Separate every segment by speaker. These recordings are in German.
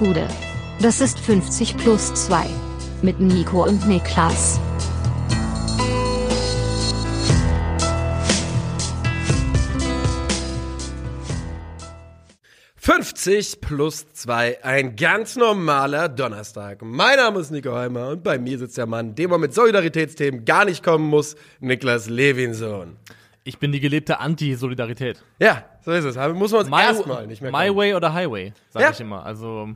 Speaker 1: Gude. Das ist 50 plus 2. Mit Nico und Niklas.
Speaker 2: »50 plus 2, ein ganz normaler Donnerstag. Mein Name ist Nico Heimer und bei mir sitzt der Mann, dem man mit Solidaritätsthemen gar nicht kommen muss, Niklas Levinson.
Speaker 3: Ich bin die gelebte Anti-Solidarität.
Speaker 2: Ja, so ist es. Aber muss man uns
Speaker 3: My,
Speaker 2: erstmal nicht mehr
Speaker 3: my
Speaker 2: kommen.
Speaker 3: way oder Highway, sag
Speaker 2: Ja.
Speaker 3: ich immer. Also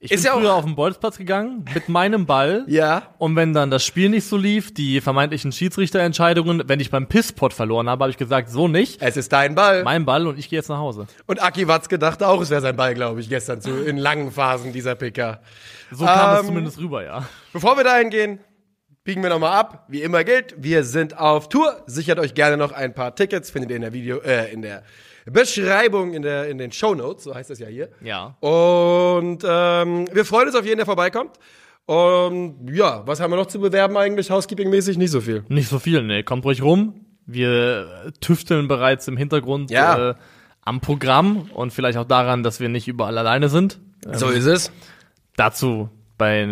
Speaker 3: ich
Speaker 2: Ist
Speaker 3: bin
Speaker 2: ja
Speaker 3: früher auf den Bolzplatz gegangen mit meinem Ball.
Speaker 2: Ja.
Speaker 3: Und wenn dann das Spiel nicht so lief, die vermeintlichen Schiedsrichterentscheidungen, wenn ich beim Pisspot verloren habe, habe ich gesagt, so nicht.
Speaker 2: Es ist dein Ball.
Speaker 3: Mein Ball und ich gehe jetzt nach Hause.
Speaker 2: Und Aki Watzke dachte auch, es wäre sein Ball, glaube ich, gestern zu, in langen Phasen dieser PK.
Speaker 3: So kam es
Speaker 2: Ähm,
Speaker 3: zumindest rüber, ja.
Speaker 2: Bevor wir dahin gehen, biegen wir nochmal ab. Wie immer gilt, wir sind auf Tour. Sichert euch gerne noch ein paar Tickets, findet ihr in der Video, äh, in der Beschreibung, in, der, in den Show Notes, so heißt das ja hier.
Speaker 3: Ja.
Speaker 2: Und ähm, wir freuen uns auf jeden, der vorbeikommt. Und ja, was haben wir noch zu bewerben eigentlich? Housekeeping-mäßig nicht so viel.
Speaker 3: Nicht so viel, ne. Kommt ruhig rum. Wir tüfteln bereits im Hintergrund
Speaker 2: Ja.
Speaker 3: äh, am Programm und vielleicht auch daran, dass wir nicht überall alleine sind.
Speaker 2: So ist es.
Speaker 3: dazu bei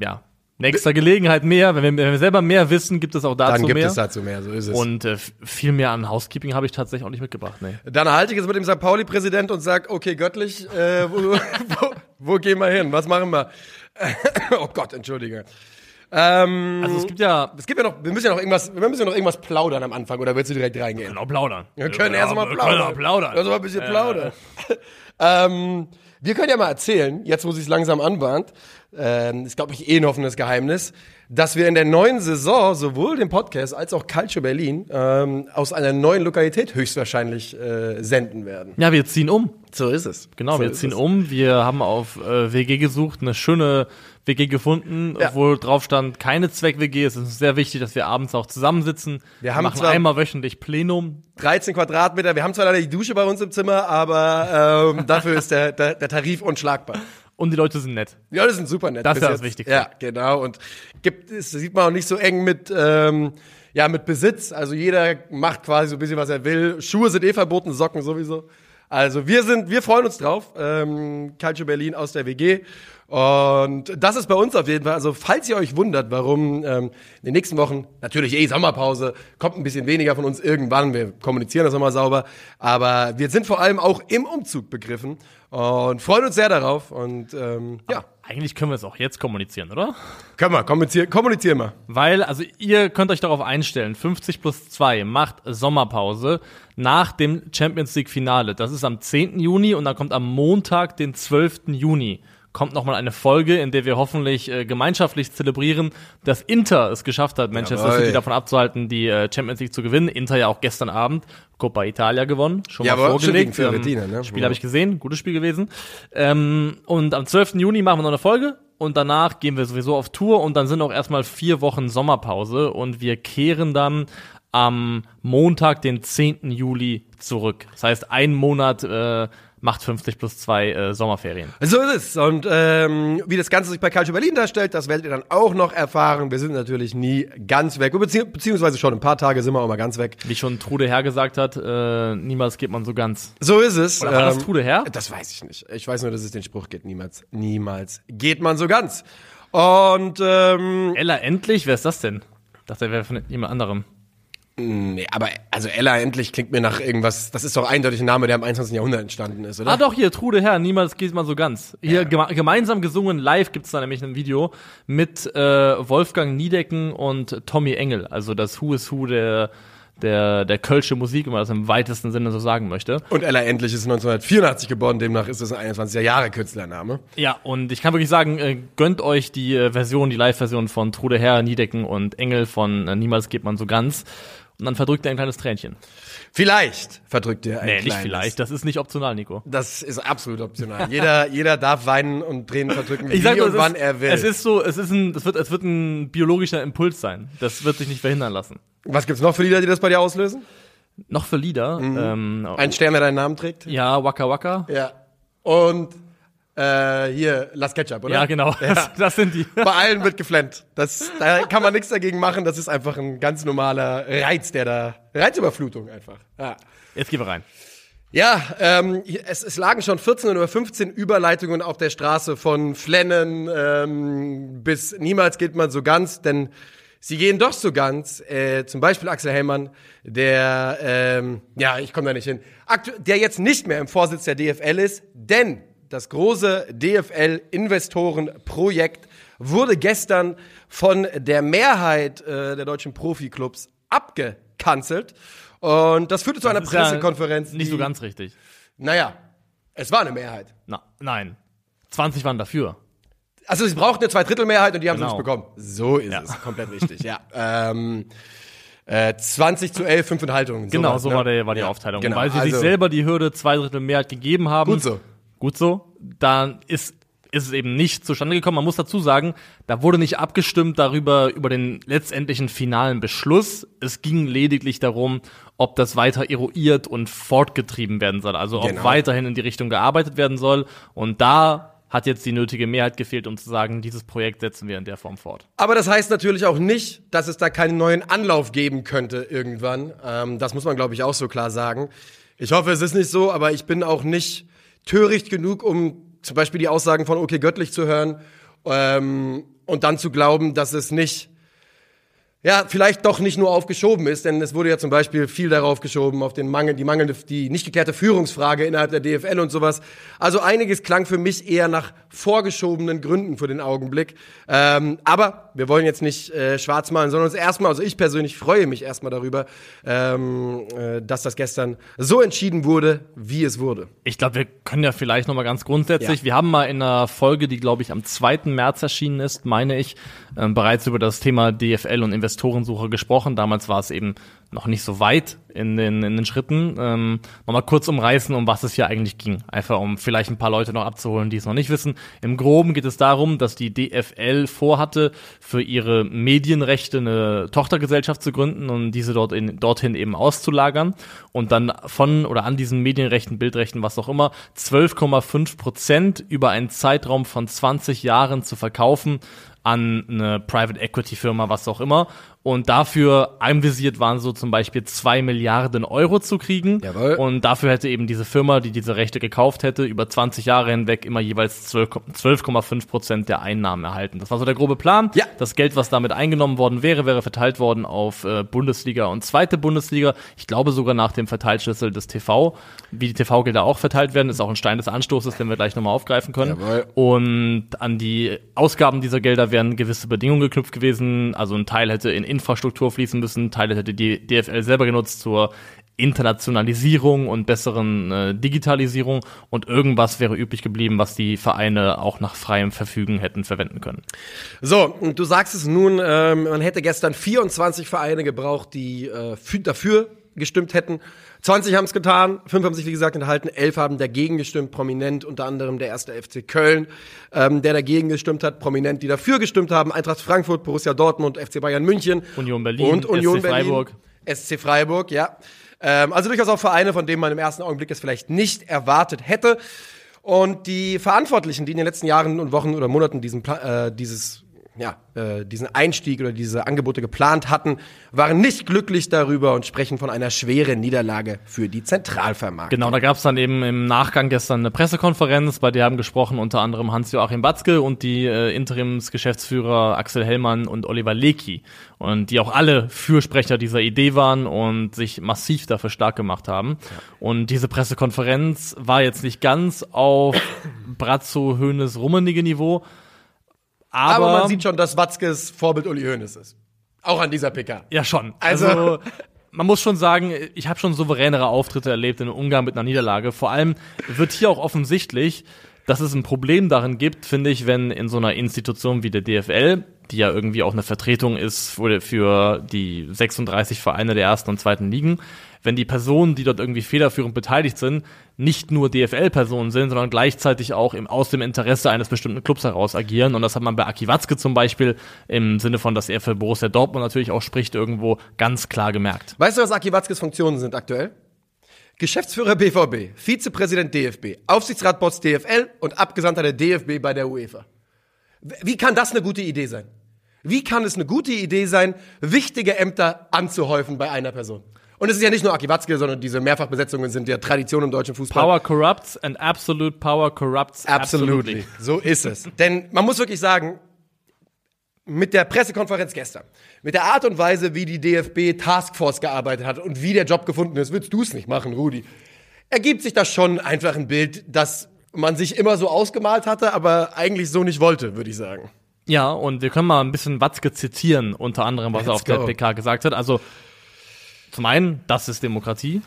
Speaker 3: ja, nächster Gelegenheit mehr. Wenn wir, wenn wir selber mehr wissen, gibt es auch dazu
Speaker 2: Dann gibt
Speaker 3: mehr.
Speaker 2: es dazu mehr, so ist es.
Speaker 3: und äh, viel mehr an Housekeeping habe ich tatsächlich auch nicht mitgebracht. Nee.
Speaker 2: Dann halte ich es mit dem St. Pauli-Präsident und sag, okay, göttlich, äh, wo, wo, wo gehen wir hin? Was machen wir? oh Gott, entschuldige. Ähm,
Speaker 3: Also es gibt ja
Speaker 2: es gibt ja noch, wir müssen ja noch irgendwas, wir müssen ja noch irgendwas plaudern am Anfang, oder willst du direkt reingehen?
Speaker 3: genau plaudern.
Speaker 2: Wir können erst mal
Speaker 3: wir
Speaker 2: plaudern.
Speaker 3: können auch plaudern.
Speaker 2: Lass mal ein bisschen plaudern. ähm, wir können ja mal erzählen, jetzt wo es sich langsam anbahnt, ähm, ist glaube ich eh ein offenes Geheimnis, dass wir in der neuen Saison sowohl den Podcast als auch Culture Berlin ähm, aus einer neuen Lokalität höchstwahrscheinlich äh, senden werden.
Speaker 3: Ja, wir ziehen um.
Speaker 2: So ist es.
Speaker 3: Genau,
Speaker 2: so
Speaker 3: wir ziehen
Speaker 2: es.
Speaker 3: um. Wir haben auf äh, WG gesucht, eine schöne WG gefunden,
Speaker 2: Ja.
Speaker 3: wo drauf stand, keine Zweck-WG. Es ist sehr wichtig, dass wir abends auch zusammensitzen.
Speaker 2: Wir haben
Speaker 3: machen
Speaker 2: zwar-
Speaker 3: einmal wöchentlich Plenum.
Speaker 2: 13 Quadratmeter. Wir haben zwar leider die Dusche bei uns im Zimmer, aber ähm, dafür ist der, der, der Tarif unschlagbar.
Speaker 3: Und die Leute sind nett.
Speaker 2: Ja, das sind super nett.
Speaker 3: Das ist ja das. Wichtigste.
Speaker 2: Ja, genau. Und gibt, es sieht man auch nicht so eng mit, ähm, ja, mit Besitz. Also jeder macht quasi so ein bisschen, was er will. Schuhe sind eh verboten, Socken sowieso. Also wir sind, wir freuen uns drauf. Ähm, Culture Berlin aus der WG. Und das ist bei uns auf jeden Fall. Also falls ihr euch wundert, warum ähm, in den nächsten Wochen, natürlich eh Sommerpause, kommt ein bisschen weniger von uns irgendwann. Wir kommunizieren das nochmal sauber. Aber wir sind vor allem auch im Umzug begriffen und freuen uns sehr darauf. Und ähm, ja.
Speaker 3: Eigentlich können wir es auch jetzt kommunizieren, oder?
Speaker 2: Können wir, kommunizieren, kommunizieren wir.
Speaker 3: Weil, also ihr könnt euch darauf einstellen, 50 plus 2 macht Sommerpause nach dem Champions League Finale. Das ist am 10. Juni und dann kommt am Montag, den 12. Juni, kommt nochmal eine Folge, in der wir hoffentlich äh, gemeinschaftlich zelebrieren, dass Inter es geschafft hat, Manchester
Speaker 2: Jawohl.
Speaker 3: City davon abzuhalten, die äh, Champions League zu gewinnen. Inter ja auch gestern Abend Coppa Italia gewonnen, schon
Speaker 2: Jawohl,
Speaker 3: mal vorgelegt.
Speaker 2: gegen Fiorentina, ne?
Speaker 3: Spiel
Speaker 2: Ja.
Speaker 3: habe ich gesehen, gutes Spiel gewesen. Ähm, und am 12. Juni machen wir noch eine Folge und danach gehen wir sowieso auf Tour und dann sind auch erstmal vier Wochen Sommerpause und wir kehren dann am Montag, den 10. Juli zurück. Das heißt, ein Monat äh, macht 50 plus 2 äh, Sommerferien.
Speaker 2: So ist es. Und ähm, wie das Ganze sich bei Culture Berlin darstellt, das werdet ihr dann auch noch erfahren. Wir sind natürlich nie ganz weg. Bezieh beziehungsweise schon ein paar Tage sind wir auch mal ganz weg.
Speaker 3: Wie schon Trude Herr gesagt hat, äh, niemals geht man so ganz.
Speaker 2: So ist es.
Speaker 3: Oder war das
Speaker 2: Ähm,
Speaker 3: Trude Herr?
Speaker 2: Das weiß ich nicht. Ich weiß nur, dass es den Spruch gibt. Niemals, niemals geht man so ganz. Und ähm,
Speaker 3: Ella endlich? Wer ist das denn? Ich dachte, er wäre von jemand anderem.
Speaker 2: Nee, aber also Ella endlich klingt mir nach irgendwas. Das ist doch eindeutig ein Name, der im 21. Jahrhundert entstanden ist, oder?
Speaker 3: Ah doch, hier, Trude Herr, niemals geht man so ganz. Hier geme gemeinsam gesungen, live gibt's da nämlich ein Video mit äh, Wolfgang Niedecken und Tommy Engel. Also das Who is Who der, der, der Kölsche Musik, wenn man das im weitesten Sinne so sagen möchte.
Speaker 2: Und Ella endlich ist 1984 geboren, demnach ist es ein 21er Jahre Künstlername.
Speaker 3: Ja, und ich kann wirklich sagen, äh, gönnt euch die äh, Version, die Live-Version von Trude Herr, Niedecken und Engel von äh, Niemals geht man so ganz. Und dann verdrückt er ein kleines Tränchen.
Speaker 2: Vielleicht verdrückt ihr ein
Speaker 3: Nee, nicht
Speaker 2: kleines.
Speaker 3: vielleicht, das ist nicht optional, Nico.
Speaker 2: Das ist absolut optional. Jeder, jeder darf weinen und Tränen verdrücken, wie
Speaker 3: Ich sag nur,
Speaker 2: und wann
Speaker 3: ist,
Speaker 2: er will.
Speaker 3: Es ist so, es ist ein, es wird, es wird ein biologischer Impuls sein. Das wird sich nicht verhindern lassen.
Speaker 2: Was gibt's noch für Lieder, die das bei dir auslösen?
Speaker 3: Noch für Lieder. Ähm,
Speaker 2: Ein Stern, der deinen Namen trägt?
Speaker 3: ja, Waka Waka.
Speaker 2: Ja. Und äh, hier, Las Ketchup, oder?
Speaker 3: Ja, genau. Das, das sind die.
Speaker 2: Bei allen wird geflennt. Das, da kann man nichts dagegen machen. Das ist einfach ein ganz normaler Reiz, der da, Reizüberflutung einfach. Ja.
Speaker 3: Jetzt gehen wir rein.
Speaker 2: Ja, ähm, es, es lagen schon 14 oder 15 Überleitungen auf der Straße von Flennen ähm, bis niemals geht man so ganz, denn sie gehen doch so ganz. Äh, zum Beispiel Axel Hellmann, der, ähm, ja, ich komme da nicht hin, Aktu der jetzt nicht mehr im Vorsitz der DFL ist, denn das große DFL-Investorenprojekt wurde gestern von der Mehrheit äh, der deutschen Profiklubs abgekanzelt. Und das führte zu einer
Speaker 3: Das ja
Speaker 2: Pressekonferenz.
Speaker 3: Nicht so ganz richtig.
Speaker 2: Naja, es war eine Mehrheit.
Speaker 3: Na, nein. 20 waren dafür.
Speaker 2: Also sie brauchten eine Zweidrittelmehrheit und die haben sie
Speaker 3: Genau.
Speaker 2: nicht bekommen. So ist
Speaker 3: Ja.
Speaker 2: es, komplett richtig, ja. Ähm, äh, 20 zu 11, fünf Enthaltungen.
Speaker 3: Genau,
Speaker 2: sowas,
Speaker 3: so
Speaker 2: ne?
Speaker 3: war, der, war die
Speaker 2: Ja,
Speaker 3: Aufteilung.
Speaker 2: Genau.
Speaker 3: Weil sie
Speaker 2: also,
Speaker 3: sich selber die Hürde zwei Drittel Mehrheit gegeben haben.
Speaker 2: Gut so.
Speaker 3: Gut so. Dann ist, ist es eben nicht zustande gekommen. Man muss dazu sagen, da wurde nicht abgestimmt darüber, über den letztendlichen finalen Beschluss. Es ging lediglich darum, ob das weiter eruiert und fortgetrieben werden soll. Also ob
Speaker 2: Genau.
Speaker 3: weiterhin in die Richtung gearbeitet werden soll. Und da hat jetzt die nötige Mehrheit gefehlt, um zu sagen, dieses Projekt setzen wir in der Form fort.
Speaker 2: Aber das heißt natürlich auch nicht, dass es da keinen neuen Anlauf geben könnte irgendwann. Ähm, das muss man, glaube ich, auch so klar sagen. Ich hoffe, es ist nicht so, aber ich bin auch nicht töricht genug, um zum Beispiel die Aussagen von OK Göttlich zu hören ähm, und dann zu glauben, dass es nicht ja, vielleicht doch nicht nur aufgeschoben ist, denn es wurde ja zum Beispiel viel darauf geschoben, auf den Mangel, die mangelnde, die nicht geklärte Führungsfrage innerhalb der DFL und sowas. Also einiges klang für mich eher nach vorgeschobenen Gründen für den Augenblick. Ähm, aber wir wollen jetzt nicht äh, schwarz malen, sondern uns erstmal, also ich persönlich freue mich erstmal darüber, ähm, äh, dass das gestern so entschieden wurde, wie es wurde.
Speaker 3: Ich glaube, wir können ja vielleicht noch mal ganz grundsätzlich,
Speaker 2: Ja.
Speaker 3: wir haben mal in einer Folge, die glaube ich am 2. März erschienen ist, meine ich, ähm, bereits über das Thema DFL und Investorensuche gesprochen. Damals war es eben noch nicht so weit in den, in den Schritten. Ähm, noch mal kurz umreißen, um was es hier eigentlich ging. Einfach um vielleicht ein paar Leute noch abzuholen, die es noch nicht wissen. Im Groben geht es darum, dass die DFL vorhatte, für ihre Medienrechte eine Tochtergesellschaft zu gründen und diese dort in, dorthin eben auszulagern und dann von oder an diesen Medienrechten, Bildrechten, was auch immer, 12,5 Prozent über einen Zeitraum von 20 Jahren zu verkaufen an eine Private Equity Firma, was auch immer. Und dafür anvisiert waren so zum Beispiel zwei Milliarden Euro zu kriegen.
Speaker 2: Jawohl.
Speaker 3: Und dafür hätte eben diese Firma, die diese Rechte gekauft hätte, über 20 Jahre hinweg immer jeweils 12 12,5 Prozent der Einnahmen erhalten. Das war so der grobe Plan.
Speaker 2: Ja.
Speaker 3: Das Geld, was damit eingenommen worden wäre, wäre verteilt worden auf äh, Bundesliga und zweite Bundesliga. Ich glaube sogar nach dem Verteilschlüssel des TV. Wie die TV-Gelder auch verteilt werden, ist auch ein Stein des Anstoßes, den wir gleich nochmal aufgreifen können.
Speaker 2: Jawohl.
Speaker 3: Und an die Ausgaben dieser Gelder wären gewisse Bedingungen geknüpft gewesen. Also ein Teil hätte in Infrastruktur fließen müssen, ein Teil hätte die DFL selber genutzt zur Internationalisierung und besseren äh, Digitalisierung und irgendwas wäre übrig geblieben, was die Vereine auch nach freiem Verfügen hätten verwenden können.
Speaker 2: So, du sagst es nun, ähm, man hätte gestern 24 Vereine gebraucht, die äh, für, dafür gestimmt hätten. 20 haben es getan, 5 haben sich, wie gesagt, enthalten, 11 haben dagegen gestimmt, prominent, unter anderem der erste FC Köln, ähm, der dagegen gestimmt hat, prominent, die dafür gestimmt haben, Eintracht Frankfurt, Borussia Dortmund, FC Bayern München.
Speaker 3: Union Berlin,
Speaker 2: und Union
Speaker 3: SC
Speaker 2: Berlin,
Speaker 3: Freiburg.
Speaker 2: SC Freiburg, ja. Ähm, also durchaus auch Vereine, von denen man im ersten Augenblick es vielleicht nicht erwartet hätte. Und die Verantwortlichen, die in den letzten Jahren und Wochen oder Monaten diesen, äh, dieses, ja, äh, diesen Einstieg oder diese Angebote geplant hatten, waren nicht glücklich darüber und sprechen von einer schweren Niederlage für die Zentralvermarktung.
Speaker 3: Genau, da gab es dann eben im Nachgang gestern eine Pressekonferenz, bei der haben gesprochen unter anderem Hans-Joachim Batzke und die äh, Interimsgeschäftsführer Axel Hellmann und Oliver Lecky. Und die auch alle Fürsprecher dieser Idee waren und sich massiv dafür stark gemacht haben. Und diese Pressekonferenz war jetzt nicht ganz auf Brazzo, Höhnes, Rummenigge Niveau. Aber,
Speaker 2: Aber man sieht schon, dass Watzkes Vorbild Uli Hoeneß ist. Auch an dieser PK.
Speaker 3: Ja, schon.
Speaker 2: Also-
Speaker 3: Also, man muss schon sagen, ich habe schon souveränere Auftritte erlebt in Ungarn mit einer Niederlage. Vor allem wird hier auch offensichtlich, dass es ein Problem darin gibt, finde ich, wenn in so einer Institution wie der DFL, die ja irgendwie auch eine Vertretung ist für, für die 36 Vereine der ersten und zweiten Ligen, wenn die Personen, die dort irgendwie federführend beteiligt sind, nicht nur DFL-Personen sind, sondern gleichzeitig auch im, aus dem Interesse eines bestimmten Clubs heraus agieren. Und das hat man bei Aki Watzke zum Beispiel im Sinne von, dass er für Borussia Dortmund natürlich auch spricht, irgendwo ganz klar gemerkt.
Speaker 2: Weißt du, was Aki Watzkes Funktionen sind aktuell? Geschäftsführer BVB, Vizepräsident DFB, Aufsichtsratboss DFL und Abgesandter der DFB bei der UEFA. Wie kann das eine gute Idee sein? Wie kann es eine gute Idee sein, wichtige Ämter anzuhäufen bei einer Person? Und es ist ja nicht nur Aki Watzke, sondern diese Mehrfachbesetzungen sind ja Tradition im deutschen Fußball.
Speaker 3: Power corrupts and absolute power corrupts
Speaker 2: Absolutely. So ist es. Denn man muss wirklich sagen, mit der Pressekonferenz gestern, mit der Art und Weise, wie die DFB Taskforce gearbeitet hat und wie der Job gefunden ist, würdest du es nicht machen, Rudi, ergibt sich da schon einfach ein Bild, das man sich immer so ausgemalt hatte, aber eigentlich so nicht wollte, würde ich sagen.
Speaker 3: Ja, und wir können mal ein bisschen Watzke zitieren, unter anderem, was er
Speaker 2: Let's
Speaker 3: auf der
Speaker 2: go.
Speaker 3: PK gesagt hat. Also, zum einen, das ist Demokratie.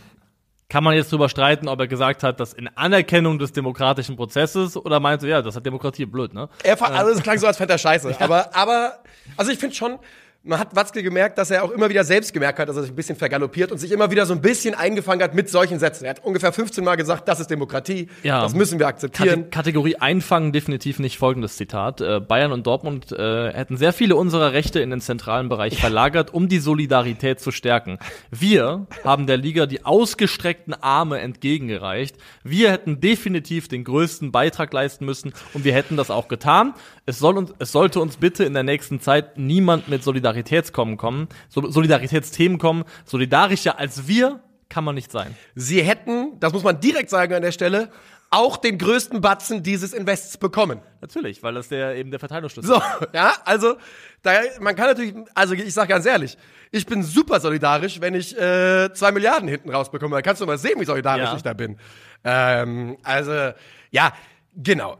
Speaker 3: Kann man jetzt drüber streiten, ob er gesagt hat, das in Anerkennung des demokratischen Prozesses oder meinte, ja, das hat Demokratie, blöd, ne?
Speaker 2: Er fand, also es klang so, als fände er scheiße. Aber, aber, also ich finde schon, man hat Watzke gemerkt, dass er auch immer wieder selbst gemerkt hat, dass er sich ein bisschen vergaloppiert und sich immer wieder so ein bisschen eingefangen hat mit solchen Sätzen. Er hat ungefähr 15 Mal gesagt, das ist Demokratie,
Speaker 3: Ja.
Speaker 2: das müssen wir akzeptieren.
Speaker 3: Kate Kategorie Einfangen definitiv nicht folgendes Zitat. Äh, Bayern und Dortmund äh, hätten sehr viele unserer Rechte in den zentralen Bereich verlagert, um die Solidarität zu stärken. Wir haben der Liga die ausgestreckten Arme entgegengereicht. Wir hätten definitiv den größten Beitrag leisten müssen und wir hätten das auch getan. Es, soll uns, es sollte uns bitte in der nächsten Zeit niemand mit Solidaritätskommen kommen, so, Solidaritätsthemen kommen. Solidarischer als wir kann man nicht sein.
Speaker 2: Sie hätten, das muss man direkt sagen an der Stelle, auch den größten Batzen dieses Invests bekommen.
Speaker 3: Natürlich, weil das der eben der Verteilungsschlüssel
Speaker 2: So, ja, also da, man kann natürlich, also ich sag ganz ehrlich, ich bin super solidarisch, wenn ich äh, zwei Milliarden hinten rausbekomme. Da kannst du mal sehen, wie solidarisch
Speaker 3: Ja.
Speaker 2: ich da bin. Ähm, also, ja, genau.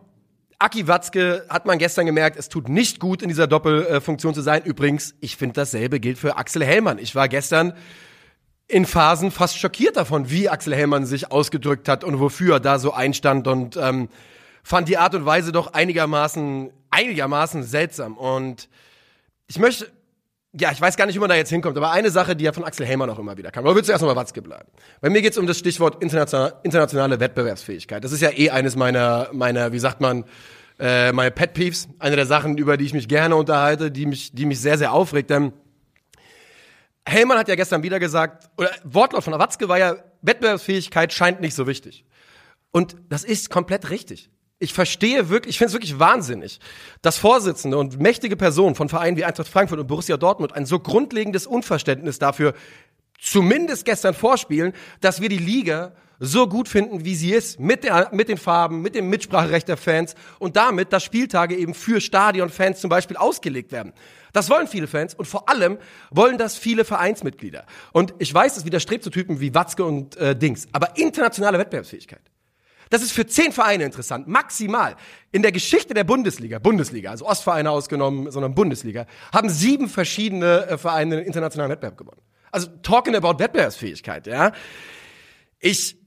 Speaker 2: Aki Watzke hat man gestern gemerkt, es tut nicht gut, in dieser Doppelfunktion zu sein. Übrigens, ich finde, dasselbe gilt für Axel Hellmann. Ich war gestern in Phasen fast schockiert davon, wie Axel Hellmann sich ausgedrückt hat und wofür er da so einstand und ähm, fand die Art und Weise doch einigermaßen, einigermaßen seltsam. Und ich möchte, ja, ich weiß gar nicht, wie man da jetzt hinkommt, aber eine Sache, die ja von Axel Hellmann auch immer wieder kam. Aber willst du erst mal Watzke bleiben? Bei mir geht's um das Stichwort international, internationale Wettbewerbsfähigkeit. Das ist ja eh eines meiner, meiner, wie sagt man, äh, meine Pet Peeves. Eine der Sachen, über die ich mich gerne unterhalte, die mich, die mich sehr, sehr aufregt. Denn Hellmann hat ja gestern wieder gesagt, oder Wortlaut von Watzke war ja, Wettbewerbsfähigkeit scheint nicht so wichtig. Und das ist komplett richtig. Ich verstehe wirklich, ich finde es wirklich wahnsinnig, dass Vorsitzende und mächtige Personen von Vereinen wie Eintracht Frankfurt und Borussia Dortmund ein so grundlegendes Unverständnis dafür zumindest gestern vorspielen, dass wir die Liga so gut finden, wie sie ist, mit, der, mit den Farben, mit dem Mitspracherecht der Fans und damit, dass Spieltage eben für Stadionfans zum Beispiel ausgelegt werden. Das wollen viele Fans und vor allem wollen das viele Vereinsmitglieder. Und ich weiß, es widerstrebt zu Typen wie Watzke und äh, Dings, aber internationale Wettbewerbsfähigkeit. Das ist für zehn Vereine interessant, maximal. In der Geschichte der Bundesliga, Bundesliga, also Ostvereine ausgenommen, sondern Bundesliga, haben sieben verschiedene äh, Vereine den internationalen Wettbewerb gewonnen. Also talking about Wettbewerbsfähigkeit, ja. Ich,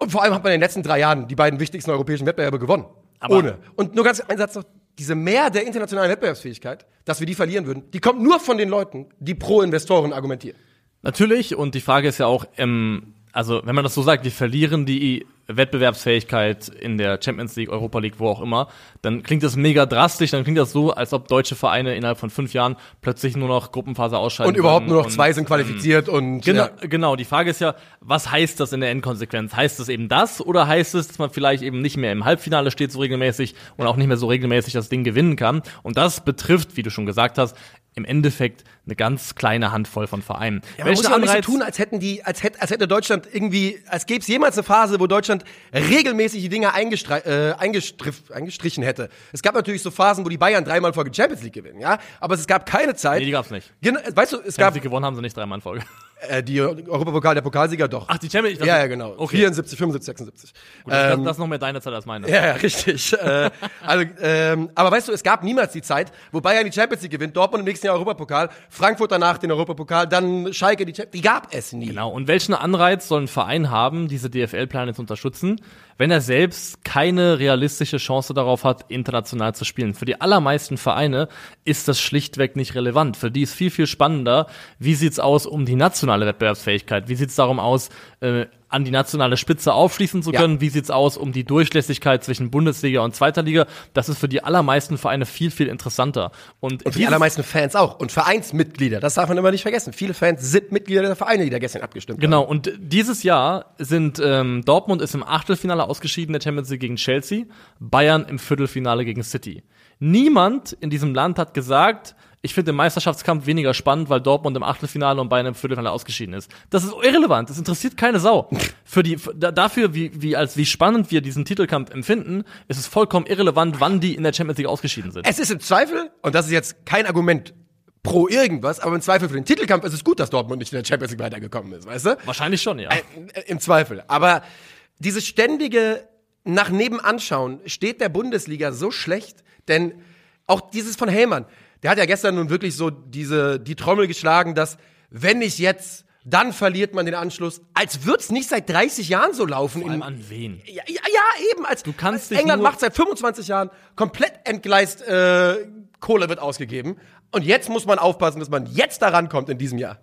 Speaker 2: und vor allem hat man in den letzten drei Jahren die beiden wichtigsten europäischen Wettbewerbe gewonnen.
Speaker 3: Aber-
Speaker 2: Ohne. Und nur ganz ein Satz noch, diese Mehr der internationalen Wettbewerbsfähigkeit, dass wir die verlieren würden, die kommt nur von den Leuten, die pro Investoren argumentieren.
Speaker 3: Natürlich, und die Frage ist ja auch, ähm, also wenn man das so sagt, wir verlieren die Wettbewerbsfähigkeit in der Champions League, Europa League, wo auch immer, dann klingt das mega drastisch, dann klingt das so, als ob deutsche Vereine innerhalb von fünf Jahren plötzlich nur noch Gruppenphase ausscheiden.
Speaker 2: Und überhaupt nur noch
Speaker 3: und,
Speaker 2: zwei sind qualifiziert und
Speaker 3: Genau,
Speaker 2: ja.
Speaker 3: genau, die Frage ist ja, was heißt das in der Endkonsequenz? Heißt es eben das oder heißt es, dass man vielleicht eben nicht mehr im Halbfinale steht so regelmäßig und auch nicht mehr so regelmäßig das Ding gewinnen kann? Und das betrifft, wie du schon gesagt hast, im Endeffekt eine ganz kleine Handvoll von Vereinen.
Speaker 2: Ja, man muss ja auch nicht so tun, als hätten die, als hätte, als hätte Deutschland irgendwie, als gäbe es jemals eine Phase, wo Deutschland regelmäßig die Dinge eingestre äh, eingestrichen hätte. Es gab natürlich so Phasen, wo die Bayern dreimal Folge Champions League gewinnen, ja, aber es gab keine Zeit.
Speaker 3: Nee, die gab's nicht.
Speaker 2: Genau, weißt du, es
Speaker 3: Champions
Speaker 2: gab
Speaker 3: League gewonnen haben sie nicht dreimal in Folge.
Speaker 2: Äh, die Europapokal, der Pokalsieger doch.
Speaker 3: Ach, die Champions League?
Speaker 2: ja, ja, genau.
Speaker 3: Okay.
Speaker 2: 74, 75, 76.
Speaker 3: Gut, das,
Speaker 2: Ähm,
Speaker 3: das ist noch mehr deine Zeit als meine.
Speaker 2: ja, ja, richtig. äh, also, ähm, aber weißt du, es gab niemals die Zeit, wo Bayern die Champions League gewinnt, Dortmund im nächsten Jahr Europapokal, Frankfurt danach den Europapokal, dann Schalke die Champions Die gab es nie.
Speaker 3: Genau. Und welchen Anreiz soll ein Verein haben, diese DFL-Pläne zu unterstützen, wenn er selbst keine realistische Chance darauf hat, international zu spielen? Für die allermeisten Vereine ist das schlichtweg nicht relevant. Für die ist viel, viel spannender, wie sieht's aus um die nationale Wettbewerbsfähigkeit? Wie sieht's darum aus, äh, an die nationale Spitze aufschließen zu
Speaker 2: Ja.
Speaker 3: können? Wie sieht's aus um die Durchlässigkeit zwischen Bundesliga und zweiter Liga? Das ist für die allermeisten Vereine viel, viel interessanter. Und,
Speaker 2: Und für die allermeisten Fans auch. Und Vereinsmitglieder, das darf man immer nicht vergessen. Viele Fans sind Mitglieder der Vereine, die da gestern abgestimmt
Speaker 3: Genau,
Speaker 2: haben.
Speaker 3: und dieses Jahr sind ähm, Dortmund ist im Achtelfinale ausgeschieden der Champions League gegen Chelsea, Bayern im Viertelfinale gegen City. Niemand in diesem Land hat gesagt, Ich finde den Meisterschaftskampf weniger spannend, weil Dortmund im Achtelfinale und Bayern im Viertelfinale ausgeschieden ist. Das ist irrelevant. Das interessiert keine Sau. Für die, für, dafür, wie, wie, als, wie spannend wir diesen Titelkampf empfinden, ist es vollkommen irrelevant, wann die in der Champions League ausgeschieden sind.
Speaker 2: Es ist im Zweifel, und das ist jetzt kein Argument pro irgendwas, aber im Zweifel für den Titelkampf ist es gut, dass Dortmund nicht in der Champions League weitergekommen ist, weißt du?
Speaker 3: Wahrscheinlich schon, ja.
Speaker 2: Äh, Im Zweifel. Aber dieses ständige nach nebenanschauen steht der Bundesliga so schlecht, denn auch dieses von Hellmann, der hat ja gestern nun wirklich so diese, die Trommel geschlagen, dass wenn nicht jetzt, dann verliert man den Anschluss. Als wird's nicht seit 30 Jahren so laufen.
Speaker 3: Vor allem
Speaker 2: in,
Speaker 3: an wen?
Speaker 2: ja, ja, ja, eben. Als,
Speaker 3: Du kannst
Speaker 2: als England macht seit 25 Jahren komplett entgleist, äh, Kohle wird ausgegeben. Und jetzt muss man aufpassen, dass man jetzt da rankommt in diesem Jahr.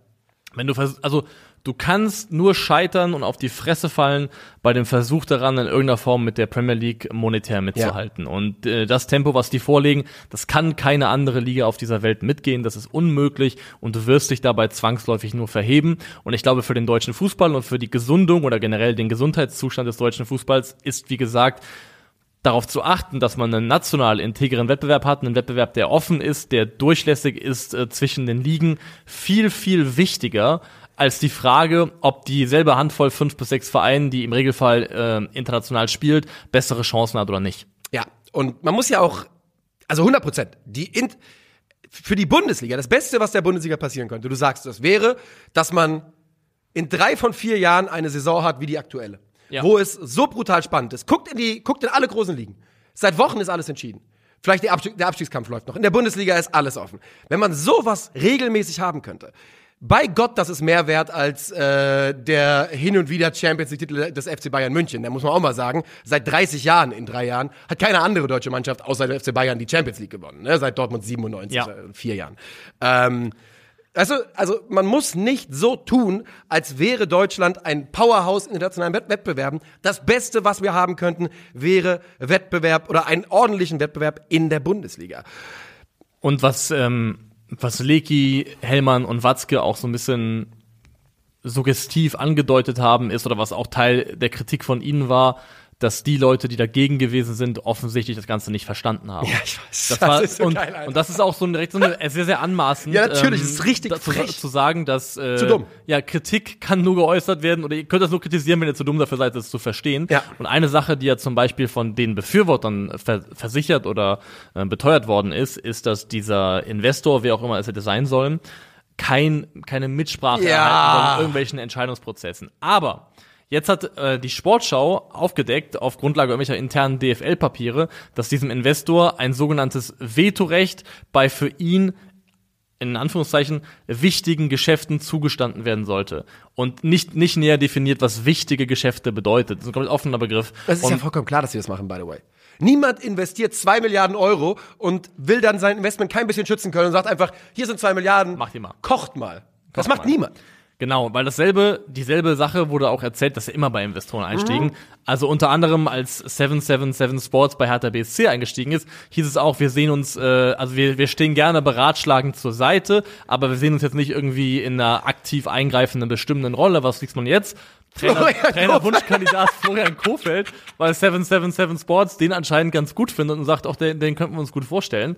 Speaker 3: Wenn du also du kannst nur scheitern und auf die Fresse fallen bei dem Versuch daran, in irgendeiner Form mit der Premier League monetär mitzuhalten. Und äh, das Tempo, was die vorlegen, das kann keine andere Liga auf dieser Welt mitgehen. Das ist unmöglich und du wirst dich dabei zwangsläufig nur verheben. Und ich glaube, für den deutschen Fußball und für die Gesundung oder generell den Gesundheitszustand des deutschen Fußballs ist, wie gesagt, darauf zu achten, dass man einen national integren Wettbewerb hat, einen Wettbewerb, der offen ist, der durchlässig ist äh, zwischen den Ligen, viel, viel wichtiger als die Frage, ob dieselbe Handvoll fünf bis sechs Vereinen, die im Regelfall äh, international spielt, bessere Chancen hat oder nicht.
Speaker 2: Ja, und man muss ja auch, also 100 Prozent, die in, für die Bundesliga, das Beste, was der Bundesliga passieren könnte, du sagst, das wäre, dass man in drei von vier Jahren eine Saison hat wie die aktuelle.
Speaker 3: Ja.
Speaker 2: Wo es so brutal spannend ist. Guckt in die, guckt in alle großen Ligen. Seit Wochen ist alles entschieden. Vielleicht der, Abstieg, der Abstiegskampf läuft noch. In der Bundesliga ist alles offen. Wenn man sowas regelmäßig haben könnte, bei Gott, das ist mehr wert als äh, der hin und wieder Champions League-Titel des FC Bayern München. Da muss man auch mal sagen, seit 30 Jahren, in drei Jahren, hat keine andere deutsche Mannschaft außer der FC Bayern die Champions League gewonnen. Ne? Seit Dortmund 97,
Speaker 3: Ja.
Speaker 2: äh, vier Jahren. Ähm, also, also man muss nicht so tun, als wäre Deutschland ein Powerhouse in internationalen Wett- Wettbewerben. Das Beste, was wir haben könnten, wäre Wettbewerb oder einen ordentlichen Wettbewerb in der Bundesliga.
Speaker 3: Und was, ähm, was Leki, Hellmann und Watzke auch so ein bisschen suggestiv angedeutet haben, ist, oder was auch Teil der Kritik von ihnen war, dass die Leute, die dagegen gewesen sind, offensichtlich das Ganze nicht verstanden haben.
Speaker 2: Ja, ich weiß.
Speaker 3: Das,
Speaker 2: Das
Speaker 3: war,
Speaker 2: ist so
Speaker 3: und,
Speaker 2: geil, Alter.
Speaker 3: und das ist auch so ein, direkt so eine, sehr, sehr anmaßend.
Speaker 2: Ja, natürlich, es ist richtig
Speaker 3: zu,
Speaker 2: frech.
Speaker 3: zu sagen, dass äh,
Speaker 2: Zu dumm.
Speaker 3: ja, Kritik kann nur geäußert werden oder ihr könnt das nur kritisieren, wenn ihr zu dumm dafür seid, das zu verstehen.
Speaker 2: Ja.
Speaker 3: Und eine Sache, die ja zum Beispiel von den Befürwortern ver versichert oder äh, beteuert worden ist, ist, dass dieser Investor, wer auch immer es hätte sein sollen, kein, keine Mitsprache
Speaker 2: Ja.
Speaker 3: erhalten in irgendwelchen Entscheidungsprozessen. Aber Jetzt hat äh, die Sportschau aufgedeckt, auf Grundlage irgendwelcher internen DFL-Papiere, dass diesem Investor ein sogenanntes Vetorecht bei für ihn in Anführungszeichen wichtigen Geschäften zugestanden werden sollte. Und nicht, nicht näher definiert, was wichtige Geschäfte bedeutet. Das ist ein komplett offener Begriff.
Speaker 2: Das ist
Speaker 3: und
Speaker 2: ja vollkommen klar, dass sie das machen, by the way. Niemand investiert zwei Milliarden Euro und will dann sein Investment kein bisschen schützen können und sagt einfach, hier sind zwei Milliarden.
Speaker 3: Macht ihr mal.
Speaker 2: Kocht mal. das
Speaker 3: Kocht
Speaker 2: macht
Speaker 3: mal.
Speaker 2: niemand.
Speaker 3: Genau, weil dasselbe, dieselbe Sache wurde auch erzählt, dass sie immer bei Investoren einstiegen. Also unter anderem als 777 Sports bei Hertha BSC eingestiegen ist, hieß es auch, wir sehen uns, äh, also wir, wir stehen gerne beratschlagend zur Seite, aber wir sehen uns jetzt nicht irgendwie in einer aktiv eingreifenden, bestimmenden Rolle. Was liest man jetzt? Trainer,
Speaker 2: Florian
Speaker 3: Trainer Wunschkandidat Florian Kofeld, weil 777 Sports den anscheinend ganz gut findet und sagt, auch den, den könnten wir uns gut vorstellen.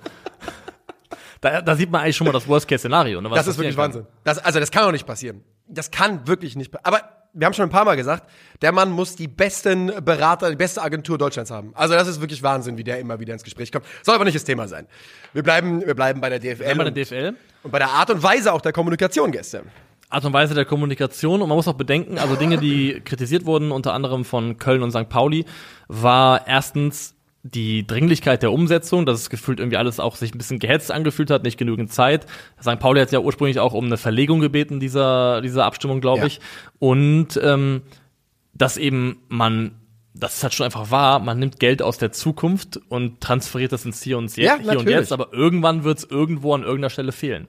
Speaker 3: Da, da sieht man eigentlich schon mal das Worst-Case-Szenario. Ne,
Speaker 2: Das ist wirklich
Speaker 3: kann.
Speaker 2: Wahnsinn. Das, also das kann auch nicht passieren. Das kann wirklich nicht. Aber wir haben schon ein paar Mal gesagt, der Mann muss die besten Berater, die beste Agentur Deutschlands haben. Also das ist wirklich Wahnsinn, wie der immer wieder ins Gespräch kommt. Soll aber nicht das Thema sein. Wir bleiben, wir bleiben bei der DFL,
Speaker 3: Einmal
Speaker 2: und,
Speaker 3: der DFL.
Speaker 2: und bei der Art und Weise auch der Kommunikation gestern.
Speaker 3: Art und Weise der Kommunikation und man muss auch bedenken, also Dinge, die kritisiert wurden, unter anderem von Köln und St. Pauli, war erstens die Dringlichkeit der Umsetzung, dass es gefühlt irgendwie alles auch sich ein bisschen gehetzt angefühlt hat, nicht genügend Zeit. St. Pauli hat ja ursprünglich auch um eine Verlegung gebeten dieser, dieser Abstimmung, glaube
Speaker 2: Ja.
Speaker 3: ich. Und ähm, dass eben man, das ist halt schon einfach wahr, man nimmt Geld aus der Zukunft und transferiert das ins Hier und, Je
Speaker 2: Ja,
Speaker 3: hier und. Jetzt, aber irgendwann wird es irgendwo an irgendeiner Stelle fehlen.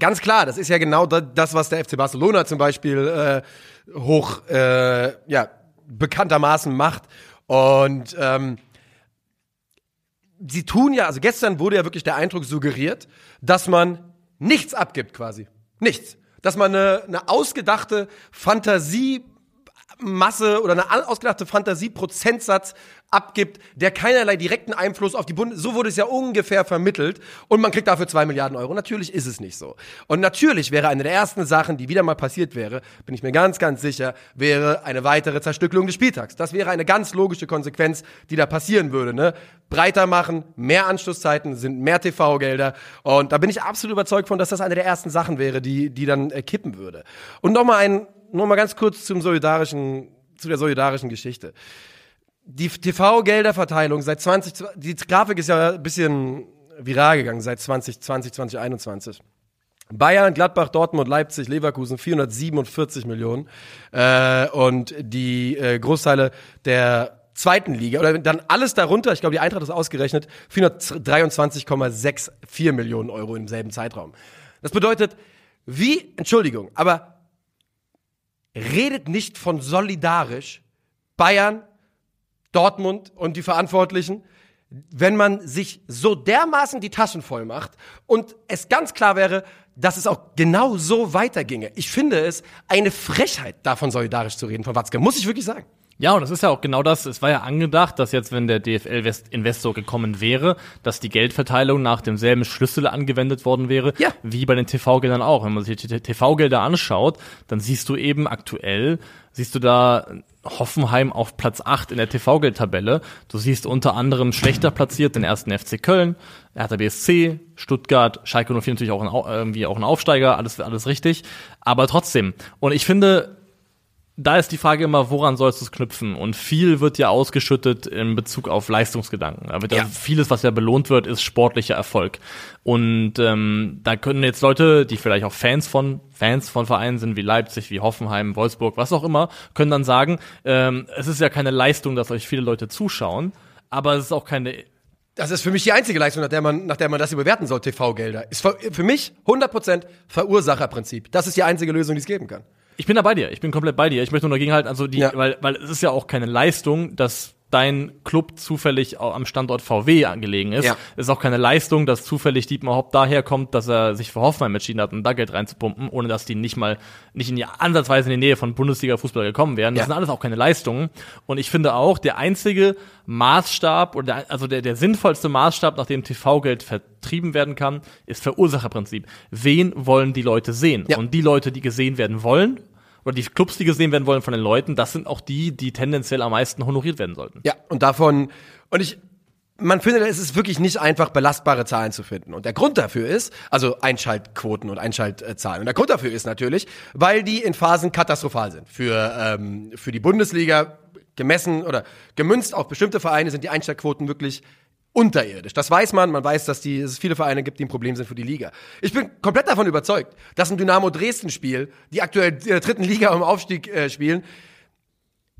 Speaker 2: Ganz klar, das ist ja genau da- das, was der FC Barcelona zum Beispiel äh, hoch, äh, ja, bekanntermaßen macht. Und ähm, sie tun ja, also gestern wurde ja wirklich der Eindruck suggeriert, dass man nichts abgibt quasi. Nichts. Dass man eine, eine ausgedachte Fantasie Masse oder eine ausgedachte Fantasie-Prozentsatz abgibt, der keinerlei direkten Einfluss auf die Bundes... So wurde es ja ungefähr vermittelt und man kriegt dafür zwei Milliarden Euro. Natürlich ist es nicht so. Und natürlich wäre eine der ersten Sachen, die wieder mal passiert wäre, bin ich mir ganz, ganz sicher, wäre eine weitere Zerstückelung des Spieltags. Das wäre eine ganz logische Konsequenz, die da passieren würde. Ne? Breiter machen, mehr Anschlusszeiten, sind mehr TV-Gelder und da bin ich absolut überzeugt von, dass das eine der ersten Sachen wäre, die, die dann äh, kippen würde. Und nochmal ein, noch mal ganz kurz zum solidarischen, zu der solidarischen Geschichte die TV-Gelderverteilung seit 20, die Grafik ist ja ein bisschen viral gegangen seit 2020, 2021. Bayern, Gladbach, Dortmund, Leipzig, Leverkusen 447 Millionen äh, und die äh, Großteile der zweiten Liga oder dann alles darunter, ich glaube die Eintracht ist ausgerechnet, 423,64 Millionen Euro im selben Zeitraum. Das bedeutet, wie, Entschuldigung, aber redet nicht von solidarisch Bayern, Dortmund und die Verantwortlichen, wenn man sich so dermaßen die Taschen voll macht und es ganz klar wäre, dass es auch genau so weiterginge. Ich finde es eine Frechheit, davon solidarisch zu reden von Watzke, muss ich wirklich sagen.
Speaker 3: Ja, und das ist ja auch genau das. Es war ja angedacht, dass jetzt, wenn der DFL-Investor gekommen wäre, dass die Geldverteilung nach demselben Schlüssel angewendet worden wäre, ja. wie bei den TV-Geldern auch. Wenn man sich die TV-Gelder anschaut, dann siehst du eben aktuell, siehst du da Hoffenheim auf Platz 8 in der TV-Geldtabelle. Du siehst unter anderem schlechter platziert den ersten FC Köln, Hertha BSC, Stuttgart, Schalke 04 natürlich auch ein, irgendwie auch ein Aufsteiger, alles, alles richtig. Aber trotzdem. Und ich finde, da ist die Frage immer, woran sollst du es knüpfen? Und viel wird ja ausgeschüttet in Bezug auf Leistungsgedanken. Da wird ja. vieles, was ja belohnt wird, ist sportlicher Erfolg. Und ähm, da können jetzt Leute, die vielleicht auch Fans von Fans von Vereinen sind wie Leipzig, wie Hoffenheim, Wolfsburg, was auch immer, können dann sagen, ähm, es ist ja keine Leistung, dass euch viele Leute zuschauen, aber es ist auch keine
Speaker 2: das ist für mich die einzige Leistung, nach der man, nach der man das überwerten soll, TV-Gelder. Ist für, für mich 100% Verursacherprinzip. Das ist die einzige Lösung, die es geben kann.
Speaker 3: Ich bin da bei dir. Ich bin komplett bei dir. Ich möchte nur dagegen halten, also die, ja. weil, weil es ist ja auch keine Leistung, dass dein Club zufällig am Standort VW angelegen ist. Ja. Ist auch keine Leistung, dass zufällig Dietmar Hopp daherkommt, dass er sich für Hoffenheim entschieden hat, um da Geld reinzupumpen, ohne dass die nicht mal, nicht in die ansatzweise in die Nähe von Bundesliga-Fußball gekommen wären. Das ja. sind alles auch keine Leistungen. Und ich finde auch, der einzige Maßstab oder der, also der, der sinnvollste Maßstab, nach dem TV-Geld vertrieben werden kann, ist Verursacherprinzip. Wen wollen die Leute sehen? Ja. Und die Leute, die gesehen werden wollen, oder die Clubs, die gesehen werden wollen von den Leuten, das sind auch die, die tendenziell am meisten honoriert werden sollten.
Speaker 2: Ja, und davon, und ich, man findet, es ist wirklich nicht einfach, belastbare Zahlen zu finden. Und der Grund dafür ist, also Einschaltquoten und Einschaltzahlen. Und der Grund dafür ist natürlich, weil die in Phasen katastrophal sind. Für, ähm, für die Bundesliga gemessen oder gemünzt auf bestimmte Vereine sind die Einschaltquoten wirklich unterirdisch. Das weiß man. Man weiß, dass, die, es viele Vereine gibt, die ein Problem sind für die Liga. Ich bin komplett davon überzeugt, dass ein Dynamo Dresden-Spiel, die aktuell in der dritten Liga im Aufstieg äh, spielen,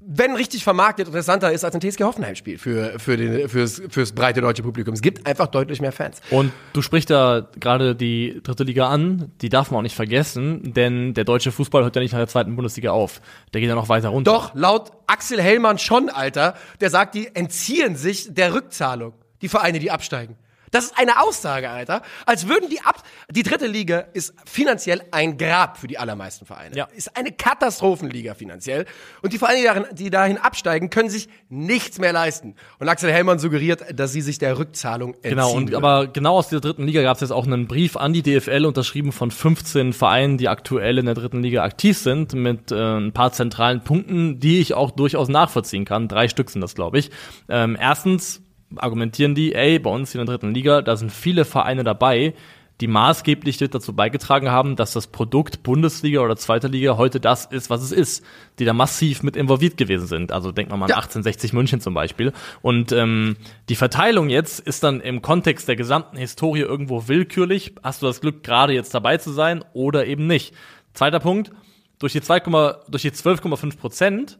Speaker 2: wenn richtig vermarktet, interessanter ist als ein TSG Hoffenheim-Spiel für, für den, fürs, fürs breite deutsche Publikum. Es gibt einfach deutlich mehr Fans.
Speaker 3: Und du sprichst da gerade die dritte Liga an, die darf man auch nicht vergessen, denn der deutsche Fußball hört ja nicht nach der zweiten Bundesliga auf. Der geht ja noch weiter runter.
Speaker 2: Doch, laut Axel Hellmann schon, Alter. Der sagt, die entziehen sich der Rückzahlung die Vereine, die absteigen. Das ist eine Aussage, Alter. Als würden die ab. Die dritte Liga ist finanziell ein Grab für die allermeisten Vereine. Ja. Ist eine Katastrophenliga finanziell. Und die Vereine, die dahin, die dahin absteigen, können sich nichts mehr leisten. Und Axel Hellmann suggeriert, dass sie sich der Rückzahlung entziehen.
Speaker 3: Genau, und, aber genau aus dieser dritten Liga gab es jetzt auch einen Brief an die DFL, unterschrieben von 15 Vereinen, die aktuell in der dritten Liga aktiv sind, mit äh, ein paar zentralen Punkten, die ich auch durchaus nachvollziehen kann. Drei Stück sind das, glaube ich. Ähm, erstens argumentieren die, ey, bei uns in der dritten Liga, da sind viele Vereine dabei, die maßgeblich dazu beigetragen haben, dass das Produkt Bundesliga oder zweite Liga heute das ist, was es ist, die da massiv mit involviert gewesen sind. Also denkt man mal an ja. 1860 München zum Beispiel. Und ähm, die Verteilung jetzt ist dann im Kontext der gesamten Historie irgendwo willkürlich. Hast du das Glück, gerade jetzt dabei zu sein oder eben nicht? Zweiter Punkt, durch die, 2, durch die 12,5 Prozent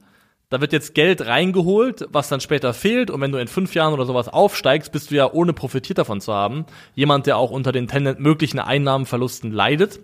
Speaker 3: da wird jetzt Geld reingeholt, was dann später fehlt. Und wenn du in fünf Jahren oder sowas aufsteigst, bist du ja ohne profitiert davon zu haben. Jemand, der auch unter den möglichen Einnahmenverlusten leidet.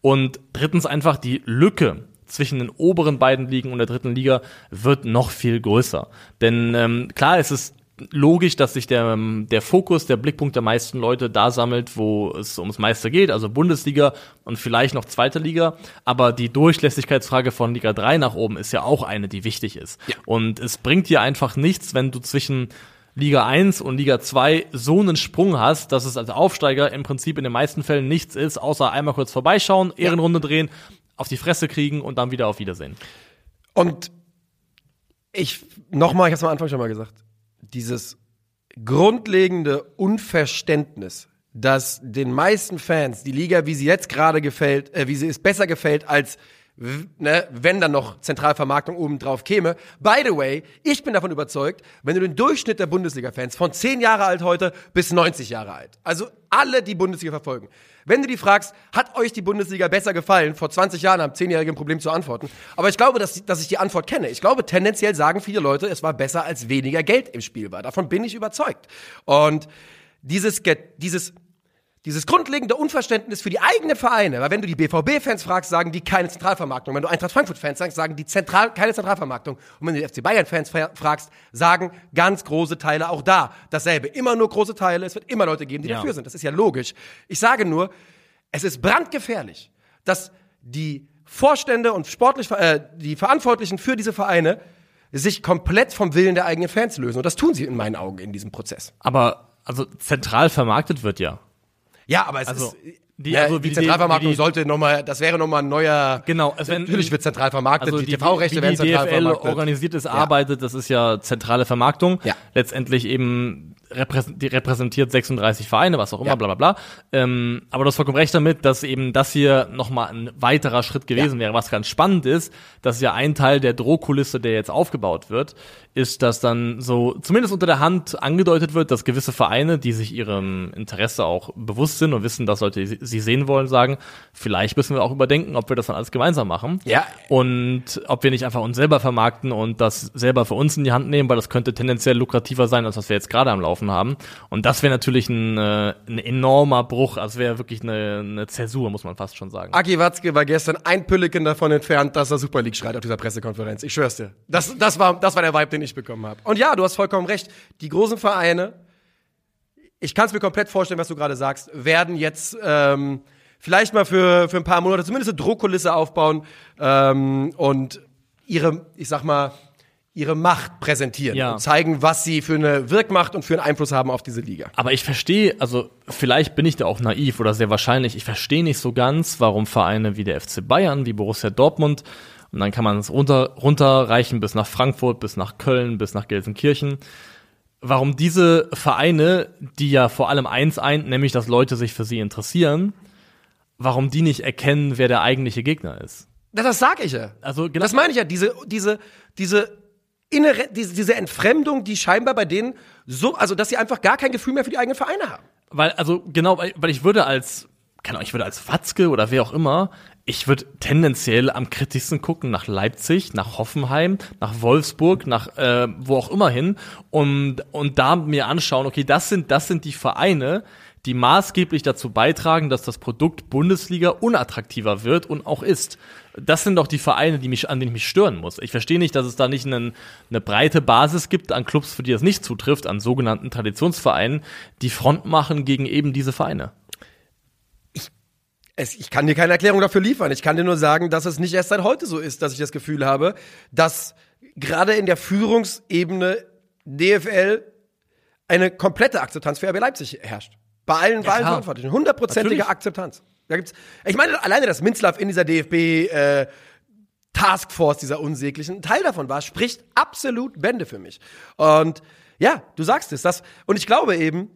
Speaker 3: Und drittens einfach die Lücke zwischen den oberen beiden Ligen und der dritten Liga wird noch viel größer. Denn ähm, klar, es ist logisch, dass sich der, der Fokus, der Blickpunkt der meisten Leute da sammelt, wo es ums meiste geht, also Bundesliga und vielleicht noch zweite Liga. Aber die Durchlässigkeitsfrage von Liga 3 nach oben ist ja auch eine, die wichtig ist.
Speaker 2: Ja.
Speaker 3: Und es bringt dir einfach nichts, wenn du zwischen Liga 1 und Liga 2 so einen Sprung hast, dass es als Aufsteiger im Prinzip in den meisten Fällen nichts ist, außer einmal kurz vorbeischauen, Ehrenrunde drehen, auf die Fresse kriegen und dann wieder auf Wiedersehen.
Speaker 2: Und ich, nochmal, ich hab's am Anfang schon mal gesagt, dieses grundlegende Unverständnis, dass den meisten Fans die Liga, wie sie jetzt gerade gefällt, äh, wie sie es besser gefällt, als ne, wenn dann noch Zentralvermarktung oben drauf käme. By the way, ich bin davon überzeugt, wenn du den Durchschnitt der Bundesliga-Fans von 10 Jahre alt heute bis 90 Jahre alt, also alle, die Bundesliga verfolgen, wenn du die fragst, hat euch die Bundesliga besser gefallen? Vor 20 Jahren haben 10-Jährige ein Problem zu antworten. Aber ich glaube, dass, dass ich die Antwort kenne. Ich glaube, tendenziell sagen viele Leute, es war besser, als weniger Geld im Spiel war. Davon bin ich überzeugt. Und dieses, dieses, dieses grundlegende Unverständnis für die eigenen Vereine, weil wenn du die BVB-Fans fragst, sagen die keine Zentralvermarktung. Wenn du Eintracht Frankfurt-Fans sagst, sagen die Zentral, keine Zentralvermarktung. Und wenn du die FC Bayern-Fans fra- fragst, sagen ganz große Teile auch da dasselbe. Immer nur große Teile, es wird immer Leute geben, die
Speaker 3: Ja.
Speaker 2: dafür sind. Das ist ja logisch. Ich sage nur, es ist brandgefährlich, dass die Vorstände und sportlich, äh, die Verantwortlichen für diese Vereine sich komplett vom Willen der eigenen Fans lösen. Und das tun sie in meinen Augen in diesem Prozess.
Speaker 3: Aber also zentral vermarktet wird ja.
Speaker 2: Ja, aber es
Speaker 3: Also,
Speaker 2: ist.
Speaker 3: die-
Speaker 2: ja,
Speaker 3: also
Speaker 2: die Zentralvermarktung
Speaker 3: die-
Speaker 2: sollte nochmal, das wäre nochmal ein neuer.
Speaker 3: Genau, es werden-
Speaker 2: natürlich wird zentral vermarktet,
Speaker 3: Also
Speaker 2: die, TV-Rechte werden zentral
Speaker 3: DFL
Speaker 2: vermarktet.
Speaker 3: organisiertes arbeitet, das ist ja zentrale Vermarktung.
Speaker 2: Ja.
Speaker 3: Letztendlich eben repräsentiert 36 Vereine, was auch immer,
Speaker 2: Ja.
Speaker 3: bla bla bla. Ähm, aber du hast vollkommen recht damit, dass eben das hier nochmal ein weiterer Schritt gewesen wäre. Was ganz spannend ist, dass ja ein Teil der Drohkulisse, der jetzt aufgebaut wird, ist, dass dann so zumindest unter der Hand angedeutet wird, dass gewisse Vereine, die sich ihrem Interesse auch bewusst sind und wissen, dass Leute sie sie sehen wollen, sagen, vielleicht müssen wir auch überdenken, ob wir das dann alles gemeinsam machen.
Speaker 2: Ja.
Speaker 3: Und ob wir nicht einfach uns selber vermarkten und das selber für uns in die Hand nehmen, weil das könnte tendenziell lukrativer sein, als was wir jetzt gerade am Laufen haben. Und das wäre natürlich ein, äh, ein enormer Bruch, also wäre wirklich eine, eine Zäsur, muss man fast schon sagen.
Speaker 2: Aki Watzke war gestern ein Pülliken davon entfernt, dass er Super League schreit auf dieser Pressekonferenz. Ich schwör's dir. Das, das, war, das war der Vibe, den ich bekommen habe. Und ja, du hast vollkommen recht. Die großen Vereine, ich kann es mir komplett vorstellen, was du gerade sagst, werden jetzt ähm, vielleicht mal für, für ein paar Monate zumindest eine Drohkulisse aufbauen ähm, und ihre, ich sag mal, ihre Macht präsentieren
Speaker 3: Ja.
Speaker 2: und zeigen, was sie für eine Wirkmacht und für einen Einfluss haben auf diese Liga.
Speaker 3: Aber ich verstehe, also vielleicht bin ich da auch naiv oder sehr wahrscheinlich, ich verstehe nicht so ganz, warum Vereine wie der FC Bayern, wie Borussia Dortmund, und dann kann man es runter, runterreichen bis nach Frankfurt, bis nach Köln, bis nach Gelsenkirchen, warum diese Vereine, die ja vor allem eins eint, nämlich dass Leute sich für sie interessieren, warum die nicht erkennen, wer der eigentliche Gegner ist.
Speaker 2: Das, das sag ich ja.
Speaker 3: Also genau,
Speaker 2: Das meine ich ja, diese, diese, diese innere, diese, diese Entfremdung, die scheinbar bei denen so, also dass sie einfach gar kein Gefühl mehr für die eigenen Vereine haben.
Speaker 3: Weil, also genau, weil, weil ich würde als, keine Ahnung, ich würde als Watzke oder wer auch immer, ich würde tendenziell am kritischsten gucken nach Leipzig, nach Hoffenheim, nach Wolfsburg, nach äh, wo auch immer hin und, und da mir anschauen, okay, das sind, das sind die Vereine, die maßgeblich dazu beitragen, dass das Produkt Bundesliga unattraktiver wird und auch ist. Das sind doch die Vereine, die mich, an denen ich mich stören muss. Ich verstehe nicht, dass es da nicht einen, eine breite Basis gibt an Clubs, für die das nicht zutrifft, an sogenannten Traditionsvereinen, die Front machen gegen eben diese Vereine.
Speaker 2: Ich kann dir keine Erklärung dafür liefern. Ich kann dir nur sagen, dass es nicht erst seit heute so ist, dass ich das Gefühl habe, dass gerade in der Führungsebene DFL eine komplette Akzeptanz für RB Leipzig herrscht. Bei allen, bei allen. Verantwortlichen. Hundertprozentige. Akzeptanz. Da gibt's, ich meine, alleine, dass Minzlaff in dieser DFB äh, Taskforce dieser unsäglichen ein Teil davon war, spricht absolut Bände für mich. Und ja, du sagst es, das, und ich glaube eben,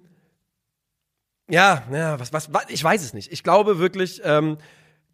Speaker 2: ja, ja, was, was, was, ich weiß es nicht. Ich glaube wirklich, ähm,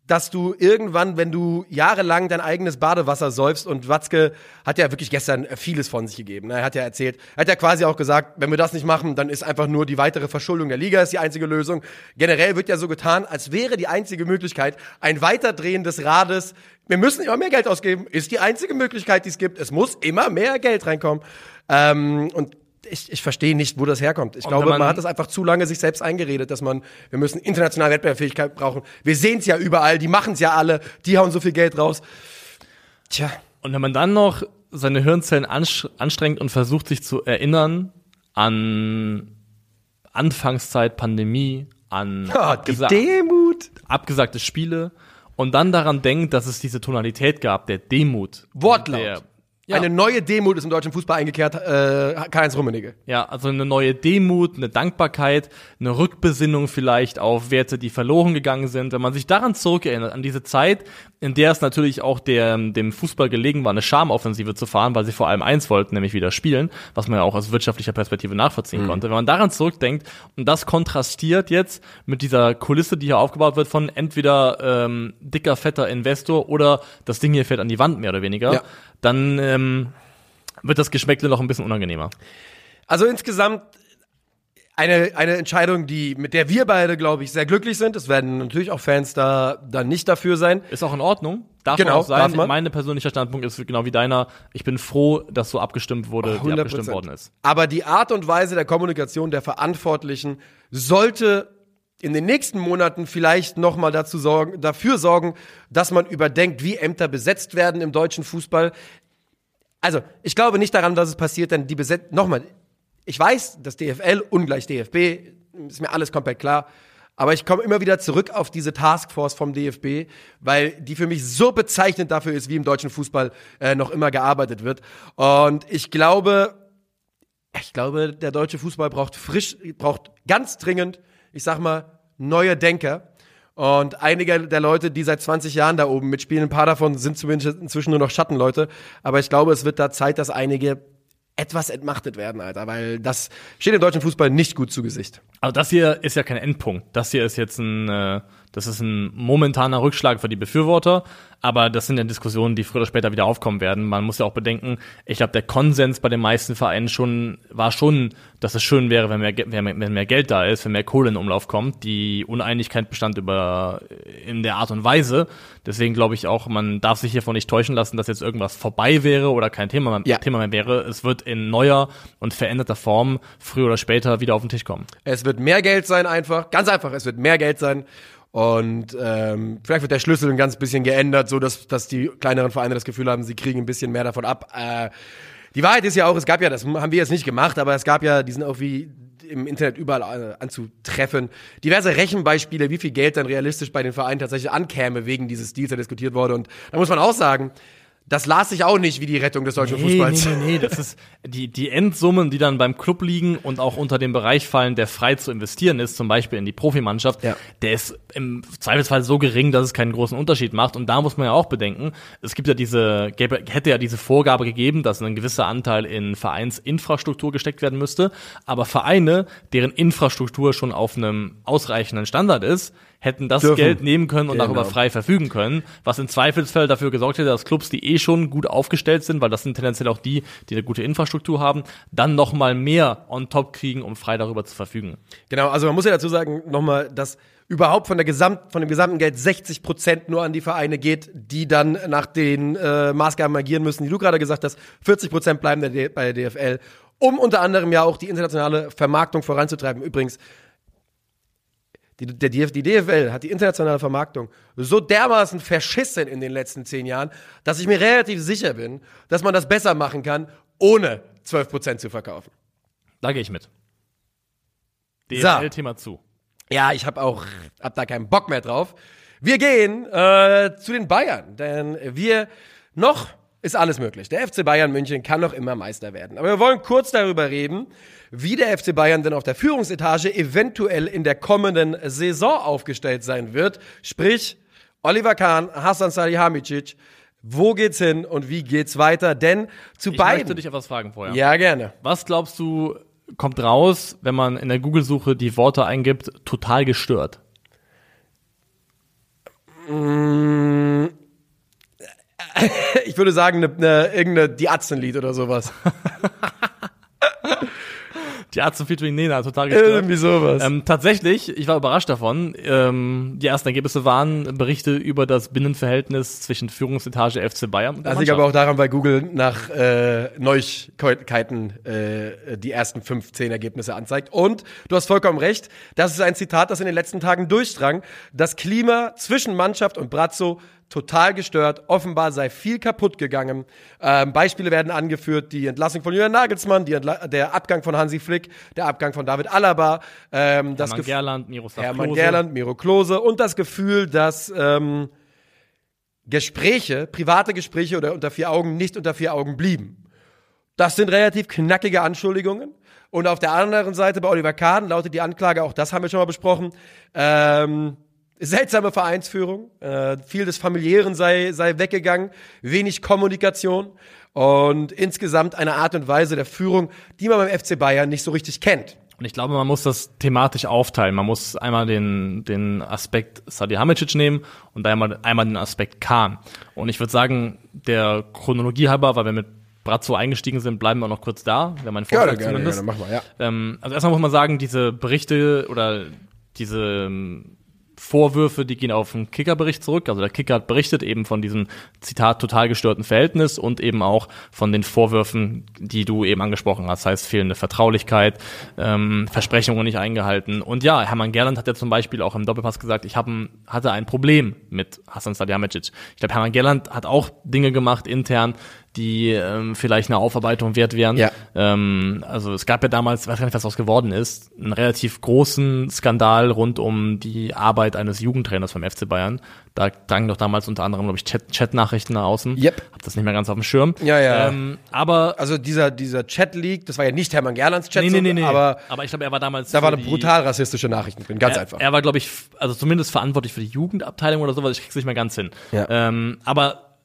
Speaker 2: dass du irgendwann, wenn du jahrelang dein eigenes Badewasser säufst und Watzke hat ja wirklich gestern vieles von sich gegeben. ne? Er hat ja erzählt, er hat ja quasi auch gesagt, wenn wir das nicht machen, dann ist einfach nur die weitere Verschuldung der Liga ist die einzige Lösung. Generell wird ja so getan, als wäre die einzige Möglichkeit ein Weiterdrehen des Rades. Wir müssen immer mehr Geld ausgeben, ist die einzige Möglichkeit, die es gibt. Es muss immer mehr Geld reinkommen. Ähm, und ich, ich verstehe nicht, wo das herkommt. Ich
Speaker 3: Und
Speaker 2: glaube, man,
Speaker 3: man-
Speaker 2: hat das einfach zu lange sich selbst eingeredet, dass man, wir müssen internationale Wettbewerbsfähigkeit brauchen. Wir sehen es ja überall, die machen es ja alle, die hauen so viel Geld raus. Tja,
Speaker 3: Und wenn man dann noch seine Hirnzellen anstrengt und versucht, sich zu erinnern an Anfangszeit Pandemie, an
Speaker 2: die
Speaker 3: abgesa-
Speaker 2: Demut.
Speaker 3: abgesagte Spiele und dann daran denkt, dass es diese Tonalität gab, der Demut.
Speaker 2: Wortlaut.
Speaker 3: Der, ja,
Speaker 2: Eine neue Demut ist im deutschen Fußball eingekehrt, äh, Karl-Heinz Rummenigge.
Speaker 3: ja, also eine neue Demut, eine Dankbarkeit, eine Rückbesinnung vielleicht auf Werte, die verloren gegangen sind. Wenn man sich daran zurückerinnert, an diese Zeit, in der es natürlich auch der, dem Fußball gelegen war, eine Charmoffensive zu fahren, weil sie vor allem eins wollten, nämlich wieder spielen, was man ja auch aus wirtschaftlicher Perspektive nachvollziehen konnte. Wenn man daran zurückdenkt und das kontrastiert jetzt mit dieser Kulisse, die hier aufgebaut wird von entweder ähm, dicker, fetter Investor oder das Ding hier fährt an die Wand, mehr oder weniger,
Speaker 2: Ja.
Speaker 3: dann ähm, wird das Geschmäckle noch ein bisschen unangenehmer.
Speaker 2: Also insgesamt eine, eine Entscheidung, die, mit der wir beide, glaube ich, sehr glücklich sind. Es werden natürlich auch Fans da dann nicht dafür sein.
Speaker 3: Ist auch in Ordnung. Darf
Speaker 2: Genau,
Speaker 3: man auch sein. Mein persönlicher Standpunkt ist genau wie deiner. Ich bin froh, dass so abgestimmt wurde, wie
Speaker 2: 100%.
Speaker 3: abgestimmt worden ist.
Speaker 2: Aber die Art und Weise der Kommunikation der Verantwortlichen sollte in den nächsten Monaten vielleicht noch mal dazu sorgen, dafür sorgen, dass man überdenkt, wie Ämter besetzt werden im deutschen Fußball. Also, ich glaube nicht daran, dass es passiert, denn die besetzt, nochmal, ich weiß, das DFL ungleich DFB, ist mir alles komplett klar. Aber ich komme immer wieder zurück auf diese Taskforce vom DFB, weil die für mich so bezeichnend dafür ist, wie im deutschen Fußball äh, noch immer gearbeitet wird. Und ich glaube, ich glaube, der deutsche Fußball braucht frisch, braucht ganz dringend, ich sag mal, neue Denker. Und einige der Leute, die seit 20 Jahren da oben mitspielen, ein paar davon sind zumindest inzwischen nur noch Schattenleute. Aber ich glaube, es wird da Zeit, dass einige etwas entmachtet werden, Alter, weil das steht im deutschen Fußball nicht gut zu Gesicht.
Speaker 3: Aber das hier ist ja kein Endpunkt. Das hier ist jetzt ein, äh, das ist ein momentaner Rückschlag für die Befürworter. Aber das sind ja Diskussionen, die früher oder später wieder aufkommen werden. Man muss ja auch bedenken, ich glaube, der Konsens bei den meisten Vereinen schon, war schon, dass es schön wäre, wenn mehr, wenn mehr, Geld da ist, wenn mehr Kohle in Umlauf kommt. Die Uneinigkeit bestand über, in der Art und Weise. Deswegen glaube ich auch, man darf sich hiervon nicht täuschen lassen, dass jetzt irgendwas vorbei wäre oder kein Thema
Speaker 2: Ja.
Speaker 3: Thema mehr wäre. Es wird in neuer und veränderter Form früher oder später wieder auf den Tisch kommen.
Speaker 2: Es wird mehr Geld sein, einfach. Ganz einfach, es wird mehr Geld sein. Und ähm, vielleicht wird der Schlüssel ein ganz bisschen geändert, so dass, dass die kleineren Vereine das Gefühl haben, sie kriegen ein bisschen mehr davon ab. Äh, die Wahrheit ist ja auch, es gab ja, das haben wir jetzt nicht gemacht, aber es gab ja, die sind auch wie im Internet überall äh, anzutreffen, diverse Rechenbeispiele, wie viel Geld dann realistisch bei den Vereinen tatsächlich ankäme, wegen dieses Deals, der diskutiert wurde. Und da muss man auch sagen, das las sich auch nicht wie die Rettung des deutschen Fußballs.
Speaker 3: Nee, nee, nee, das ist die, die Endsummen, die dann beim Club liegen und auch unter den Bereich fallen, der frei zu investieren ist, zum Beispiel in die Profimannschaft,
Speaker 2: Ja.
Speaker 3: der ist im Zweifelsfall so gering, dass es keinen großen Unterschied macht. Und da muss man ja auch bedenken, es gibt ja diese, gäbe, hätte ja diese Vorgabe gegeben, dass ein gewisser Anteil in Vereinsinfrastruktur gesteckt werden müsste. Aber Vereine, deren Infrastruktur schon auf einem ausreichenden Standard ist, hätten das
Speaker 2: Dürfen.
Speaker 3: Geld nehmen können und
Speaker 2: Genau.
Speaker 3: darüber frei verfügen können, was im Zweifelsfall dafür gesorgt hätte, dass Clubs, die eh schon gut aufgestellt sind, weil das sind tendenziell auch die, die eine gute Infrastruktur haben, dann noch mal mehr on top kriegen, um frei darüber zu verfügen.
Speaker 2: Genau, also man muss ja dazu sagen, nochmal, dass überhaupt von, der Gesamt, von dem gesamten Geld 60 Prozent nur an die Vereine geht, die dann nach den äh, Maßgaben agieren müssen, die du gerade gesagt hast. 40 Prozent bleiben der bei der DFL, um unter anderem ja auch die internationale Vermarktung voranzutreiben. Übrigens, die, der DF, die DFL hat die internationale Vermarktung so dermaßen verschissen in den letzten zehn Jahren, dass ich mir relativ sicher bin, dass man das besser machen kann, ohne 12 Prozent zu verkaufen.
Speaker 3: Da gehe ich mit.
Speaker 2: So.
Speaker 3: DFL-Thema zu.
Speaker 2: Ja, ich habe auch hab da keinen Bock mehr drauf. Wir gehen äh, zu den Bayern, denn wir noch ist alles möglich. Der FC Bayern München kann noch immer Meister werden. Aber wir wollen kurz darüber reden, wie der FC Bayern denn auf der Führungsetage eventuell in der kommenden Saison aufgestellt sein wird. Sprich, Oliver Kahn, Hassan Salihamidzic, wo geht's hin und wie geht's weiter? Denn zu
Speaker 3: Ich
Speaker 2: beiden.
Speaker 3: möchte dich etwas fragen vorher.
Speaker 2: ja, gerne.
Speaker 3: Was glaubst du, kommt raus, wenn man in der Google-Suche die Worte eingibt, total gestört?
Speaker 2: Ich würde sagen, ne, ne, irgendeine Die Atzenlied oder sowas.
Speaker 3: Die Arzt featuring Nena, total gestört.
Speaker 2: Irgendwie sowas.
Speaker 3: Ähm, tatsächlich, ich war überrascht davon. Ähm, die ersten Ergebnisse waren Berichte über das Binnenverhältnis zwischen Führungsetage FC Bayern und der
Speaker 2: Das liegt aber auch daran, weil Google nach äh, Neuigkeiten äh, die ersten fünf, zehn Ergebnisse anzeigt. Und du hast vollkommen recht, das ist ein Zitat, das in den letzten Tagen durchdrang. Das Klima zwischen Mannschaft und Brazzo total gestört. Offenbar sei viel kaputt gegangen. Ähm, Beispiele werden angeführt, die Entlassung von Julian Nagelsmann, der Abgang von Hansi Flick, der Abgang von David Alaba, ähm, das
Speaker 3: Hermann Gerland, Miroslav
Speaker 2: Hermann
Speaker 3: Klose.
Speaker 2: Gerland, Miro Klose und das Gefühl, dass ähm, Gespräche, private Gespräche oder unter vier Augen nicht unter vier Augen blieben. Das sind relativ knackige Anschuldigungen. Und auf der anderen Seite bei Oliver Kahn lautet die Anklage, auch das haben wir schon mal besprochen, ähm, seltsame Vereinsführung, äh, viel des Familiären sei, sei weggegangen, wenig Kommunikation und insgesamt eine Art und Weise der Führung, die man beim FC Bayern nicht so richtig kennt.
Speaker 3: Und ich glaube, man muss das thematisch aufteilen. Man muss einmal den, den Aspekt Salihamidzic nehmen und einmal, einmal den Aspekt Kahn. Und ich würde sagen, der Chronologie halber, weil wir mit Brazzo eingestiegen sind, bleiben wir noch kurz da. Wir haben einen Vorschlag zumindest.
Speaker 2: mach mal, ja.
Speaker 3: Ähm, also erstmal muss man sagen, diese Berichte oder diese ähm, Vorwürfe, die gehen auf den Kicker-Bericht zurück. Also der Kicker hat berichtet eben von diesem Zitat total gestörten Verhältnis und eben auch von den Vorwürfen, die du eben angesprochen hast. Heißt fehlende Vertraulichkeit, ähm, Versprechungen nicht eingehalten. Und ja, Hermann Gerland hat ja zum Beispiel auch im Doppelpass gesagt, ich hab ein, hatte ein Problem mit Hasan Salihamidzic. Ich glaube, Hermann Gerland hat auch Dinge gemacht intern, die ähm, vielleicht eine Aufarbeitung wert wären.
Speaker 2: Ja.
Speaker 3: Ähm, also es gab ja damals, ich weiß gar nicht, was daraus geworden ist, einen relativ großen Skandal rund um die Arbeit eines Jugendtrainers vom FC Bayern. Da drangen doch damals unter anderem, glaube ich, Chat- Chat-Nachrichten nach außen.
Speaker 2: Yep.
Speaker 3: Hab das nicht mehr ganz auf dem Schirm.
Speaker 2: Ja, ja.
Speaker 3: Ähm, aber
Speaker 2: Also dieser, dieser Chat-Leak, das war ja nicht Hermann Gerlands Chat,
Speaker 3: nee, nee, nee, nee.
Speaker 2: aber
Speaker 3: aber ich glaube, er war damals
Speaker 2: da war eine brutal rassistische Nachrichten drin, ganz
Speaker 3: er,
Speaker 2: einfach.
Speaker 3: Er war, glaube ich, also zumindest verantwortlich für die Jugendabteilung oder sowas. Ich krieg's nicht mehr ganz hin.
Speaker 2: Ja.
Speaker 3: Ähm, aber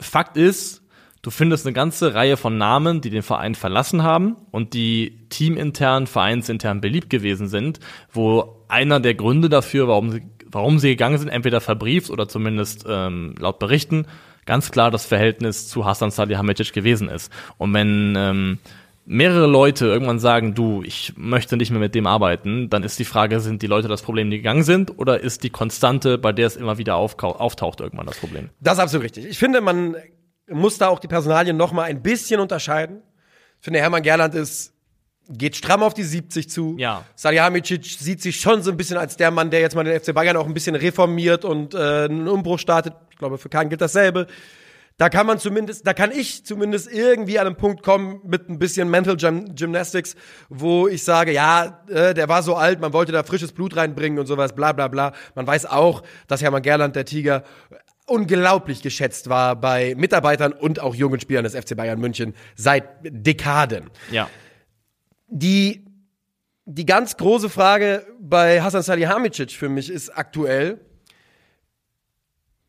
Speaker 3: Fakt ist, du findest eine ganze Reihe von Namen, die den Verein verlassen haben und die teamintern, vereinsintern beliebt gewesen sind, wo einer der Gründe dafür, warum sie, warum sie gegangen sind, entweder verbrieft oder zumindest ähm, laut Berichten, ganz klar das Verhältnis zu Hasan Salihamidzic gewesen ist. Und wenn ähm, mehrere Leute irgendwann sagen, du, ich möchte nicht mehr mit dem arbeiten, dann ist die Frage, sind die Leute das Problem, die gegangen sind, oder ist die Konstante, bei der es immer wieder auftaucht, irgendwann das Problem?
Speaker 2: Das ist absolut richtig. Ich finde, man muss da auch die Personalien noch mal ein bisschen unterscheiden. Ich finde, Hermann Gerland ist, geht stramm auf die 70 zu.
Speaker 3: Ja.
Speaker 2: Salihamidzic sieht sich schon so ein bisschen als der Mann, der jetzt mal den FC Bayern auch ein bisschen reformiert und äh, einen Umbruch startet. Ich glaube, für Kahn gilt dasselbe. Da kann man zumindest, da kann ich zumindest irgendwie an einen Punkt kommen mit ein bisschen Mental Gym Gymnastics, wo ich sage, ja, äh, der war so alt, man wollte da frisches Blut reinbringen und sowas, bla bla bla. Man weiß auch, dass Hermann Gerland, der Tiger, unglaublich geschätzt war bei Mitarbeitern und auch jungen Spielern des FC Bayern München seit Dekaden.
Speaker 3: Ja.
Speaker 2: Die, die ganz große Frage bei Hasan Salihamidzic für mich ist aktuell,